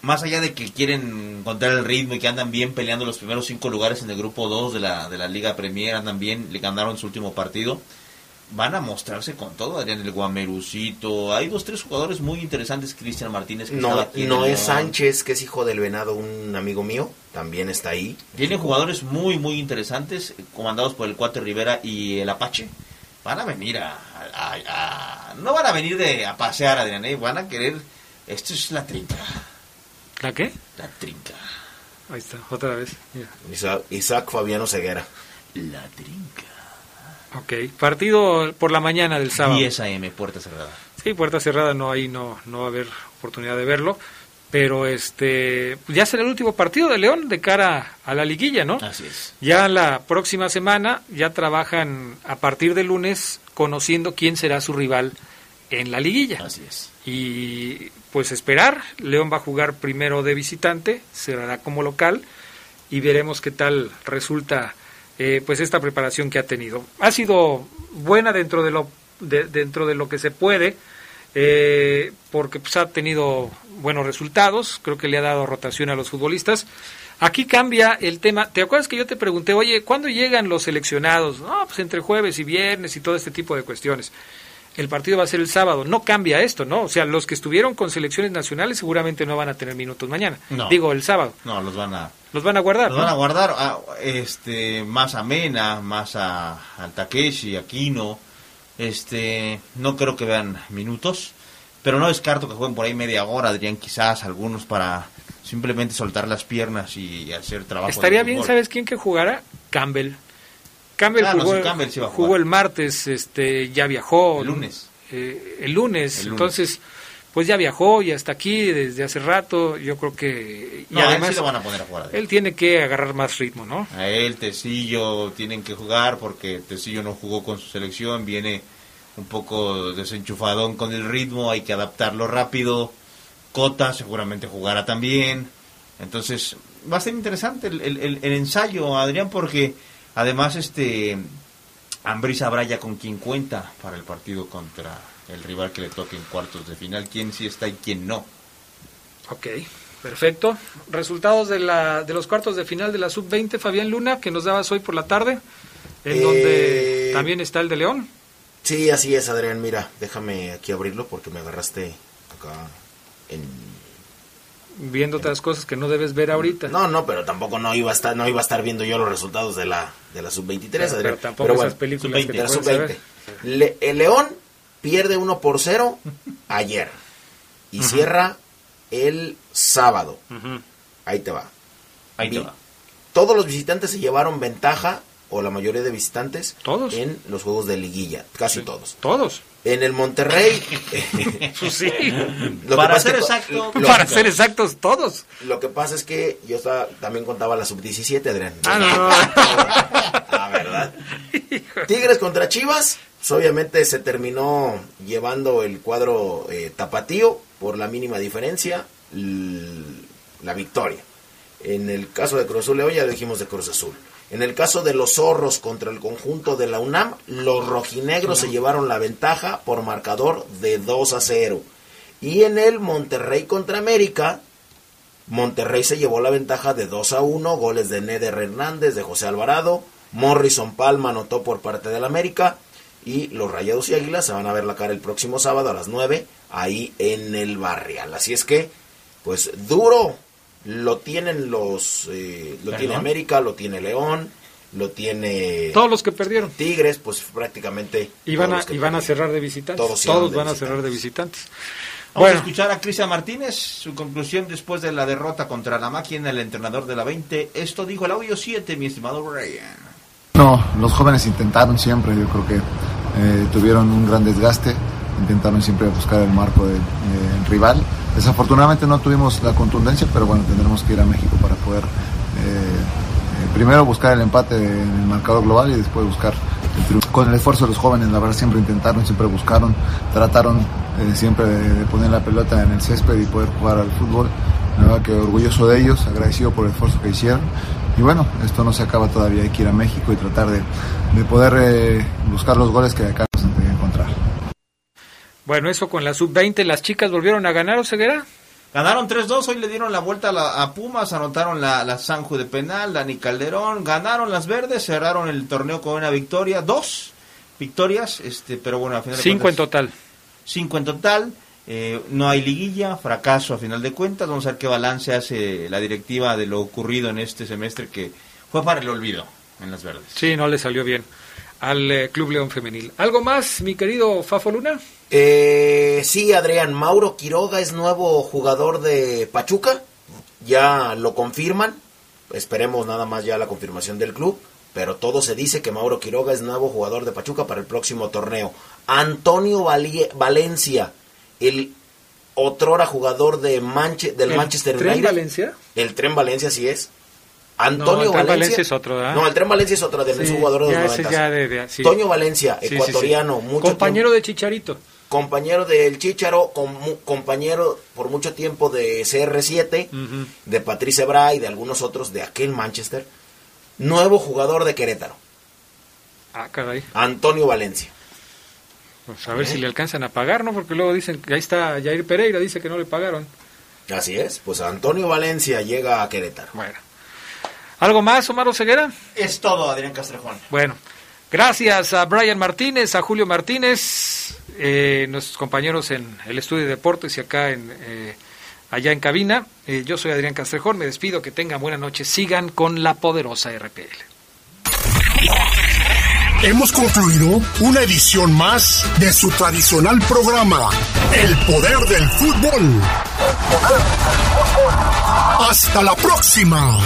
S5: más allá de que quieren encontrar el ritmo y que andan bien peleando los primeros cinco lugares en el grupo 2 de la, de la Liga Premier, andan bien, le ganaron su último partido, van a mostrarse con todo. Adrián el Guamerucito, hay dos, tres jugadores muy interesantes. Cristian Martínez, que
S6: No,
S5: aquí
S6: es. Sánchez, que es hijo del venado, un amigo mío, también está ahí.
S5: Tiene jugadores muy, muy interesantes, eh, comandados por el Cuate Rivera y el Apache. Van a venir a, a- a- No van a venir de, a pasear, Adrián, ¿eh? van a querer... Esto es la trinca.
S2: ¿La qué?
S5: La trinca.
S2: Ahí está, otra vez.
S6: Isaac Fabiano Ceguera.
S5: La trinca.
S2: Ok, partido por la mañana del sábado.
S5: 10 AM, puerta cerrada.
S2: Sí, puerta cerrada, no ahí no, no va a haber oportunidad de verlo. Pero este ya será el último partido de León de cara a la liguilla, ¿no?
S5: Así es.
S2: Ya la próxima semana ya trabajan a partir de lunes conociendo quién será su rival en la liguilla.
S5: Así es.
S2: Y pues esperar, León va a jugar primero de visitante, cerrará como local y veremos qué tal resulta eh, pues esta preparación que ha tenido. Ha sido buena dentro de lo de- dentro de lo que se puede eh, porque pues, ha tenido buenos resultados, creo que le ha dado rotación a los futbolistas. Aquí cambia el tema. ¿Te acuerdas que yo te pregunté, oye, ¿cuándo llegan los seleccionados? No, pues entre jueves y viernes y todo este tipo de cuestiones. el partido va a ser el sábado. No cambia esto, ¿no? O sea, los que estuvieron con selecciones nacionales seguramente no van a tener minutos mañana.
S5: No.
S2: Digo, el sábado.
S5: No, los van a...
S2: Los van a guardar.
S5: Los
S2: ¿no?
S5: van a guardar a, este, más a Mena, más a, a Takeshi, a Kino. Este, no creo que vean minutos, pero no descarto que jueguen por ahí media hora, Adrián, quizás algunos para simplemente soltar las piernas y hacer trabajo.
S2: Estaría bien. ¿sabes quién que jugara? Campbell. Campbell jugó,
S5: sí, Campbell sí va a
S2: jugó
S5: jugar.
S2: el martes, este, ya viajó.
S5: El lunes.
S2: Eh, el lunes.
S5: El lunes.
S2: Entonces, pues ya viajó, ya está aquí desde hace rato. Yo creo que. Y
S5: No, él
S2: además,
S5: sí lo van a poner a jugar,
S2: él tiene que agarrar más ritmo, ¿no?
S5: A él, Tecillo, tienen que jugar porque Tecillo no jugó con su selección, viene un poco desenchufadón con el ritmo, hay que adaptarlo rápido. Cota seguramente jugará también. Entonces, va a ser interesante el, el- ensayo, Adrián, porque además este Ambris habrá ya con quién cuenta para el partido contra el rival que le toque en cuartos de final, quién sí está y quién no.
S2: Ok, perfecto. Resultados de, la, de los cuartos de final de la sub-20, Fabián Luna, que nos dabas hoy por la tarde, en
S6: Eh,
S2: donde también está el de León.
S6: Sí, así es, Adrián. Mira, déjame aquí abrirlo porque me agarraste acá en...
S2: Viendo otras cosas que no debes ver ahorita.
S6: No, no, pero tampoco no iba a estar, no iba a estar viendo yo los resultados de la, de la sub-23,
S2: Pero-
S6: Adrián.
S2: pero tampoco esas películas que
S6: de la
S2: te pueden
S6: sub-20. Le- el León pierde 1 por 0 [LAUGHS] ayer y
S2: Ujú.
S6: cierra el sábado.
S2: Ujú.
S6: Ahí te va.
S5: Ahí te
S6: Vi-
S5: va.
S6: Todos los visitantes se llevaron ventaja, o la mayoría de visitantes,
S2: ¿Todos?
S6: en los juegos de liguilla. Casi todos.
S2: Todos.
S6: En el Monterrey. [LAUGHS]
S2: Pues sí.
S6: Lo
S5: Para ser
S6: es que to-
S5: exacto,
S6: lo-
S2: Para ser exactos, todos.
S6: Lo que pasa es que yo estaba, también contaba la sub-17, Adrián.
S2: Ah, no, no. [LAUGHS]
S6: La verdad. Tigres contra Chivas. Pues obviamente se terminó llevando el cuadro eh, tapatío por la mínima diferencia la victoria. En el caso de Cruz Azul León ya lo dijimos de Cruz Azul. En el caso de los zorros contra el conjunto de la UNAM, los rojinegros se llevaron la ventaja por marcador de 2 a 0. Y en el Monterrey contra América, Monterrey se llevó la ventaja de 2 a 1, goles de Neder Hernández, de José Alvarado, Morrison Palma anotó por parte del América y los Rayados y Águilas se van a ver la cara el próximo sábado a las 9 ahí en el Barrial. Así es que, pues duro lo tienen los, eh, lo tiene. América, lo tiene León, lo tiene
S2: Todos los que perdieron.
S6: Tigres, pues prácticamente
S2: Y van, a, y van a cerrar de visitantes.
S6: Todos
S2: Todos,
S6: de
S2: van a cerrar de visitantes.
S5: Vamos
S2: Bueno.
S5: a escuchar a Cristian Martínez, su conclusión después de la derrota contra la máquina, el entrenador de la 20. Esto dijo el audio 7, mi estimado Brian.
S16: No, los jóvenes intentaron siempre, yo creo que eh, tuvieron un gran desgaste, intentaron siempre buscar el marco del del rival. Desafortunadamente no tuvimos la contundencia, pero bueno, tendremos que ir a México para poder eh, eh, primero buscar el empate en el marcador global y después buscar el triunfo. Con el esfuerzo de los jóvenes, la verdad siempre intentaron, siempre buscaron, trataron eh, siempre de, poner la pelota en el césped y poder jugar al fútbol. La verdad que orgulloso de ellos, agradecido por el esfuerzo que hicieron. Y bueno, esto no se acaba todavía, hay que ir a México y tratar de, de poder eh, buscar los goles que acá nos han de encontrar.
S2: Bueno, eso con la sub-20. ¿Las chicas volvieron a ganar o ceguera?
S5: Ganaron 3-2, hoy le dieron la vuelta a, la- a Pumas, anotaron la, la Sanju de penal, Dani Calderón, ganaron las verdes, cerraron el torneo con una victoria, dos victorias, este, pero bueno, al final de
S2: Cinco en total.
S5: cinco en total, eh, no hay liguilla, fracaso a final de cuentas, vamos a ver qué balance hace la directiva de lo ocurrido en este semestre que fue para el olvido en las verdes.
S2: Sí, no le salió bien al eh, Club León Femenil. ¿Algo más, mi querido Fafo Luna?
S6: Eh, sí, Adrián, Mauro Quiroga es nuevo jugador de Pachuca, ya lo confirman, esperemos nada más ya la confirmación del club, pero todo se dice que Mauro Quiroga es nuevo jugador de Pachuca para el próximo torneo. Antonio Valie- Valencia, el otrora jugador de Manche- del
S2: ¿El
S6: Manchester
S2: Tren
S6: United.
S2: Valencia?
S6: El Tren Valencia sí es.
S2: No,
S6: Antonio
S2: el Tren
S6: Valencia,
S2: Valencia es otro, ¿verdad?
S6: No, el Tren Valencia es otro de
S2: Sí,
S6: jugadores de los
S2: ese
S6: 90.
S2: ya de- de- sí.
S6: Toño Valencia,
S2: Sí, sí, sí.
S6: ecuatoriano, mucho
S2: Compañero de Chicharito.
S6: Compañero del Chicharo, com- compañero por mucho tiempo de CR7, de Patrice Bra y de algunos otros de aquel Manchester. Nuevo jugador de Querétaro,
S2: Ah, caray.
S6: Antonio Valencia.
S2: Pues a ver
S6: ¿Eh?
S2: si le alcanzan a pagar, ¿no? Porque luego dicen que ahí está Jair Pereira, dice que no le pagaron.
S6: Así es, pues Antonio Valencia llega a Querétaro.
S2: Bueno. ¿Algo más, Omar Ceguera?
S5: Es todo, Adrián Castrejón.
S2: Bueno, gracias a Brian Martínez, a Julio Martínez. eh, nuestros compañeros en el estudio de deportes y acá en eh, allá en cabina. Eh, yo soy Adrián Castrejón, me despido, que tengan buena noche, sigan con la poderosa RPL.
S1: Hemos concluido una edición más de su tradicional programa, El Poder del Fútbol. Hasta la próxima.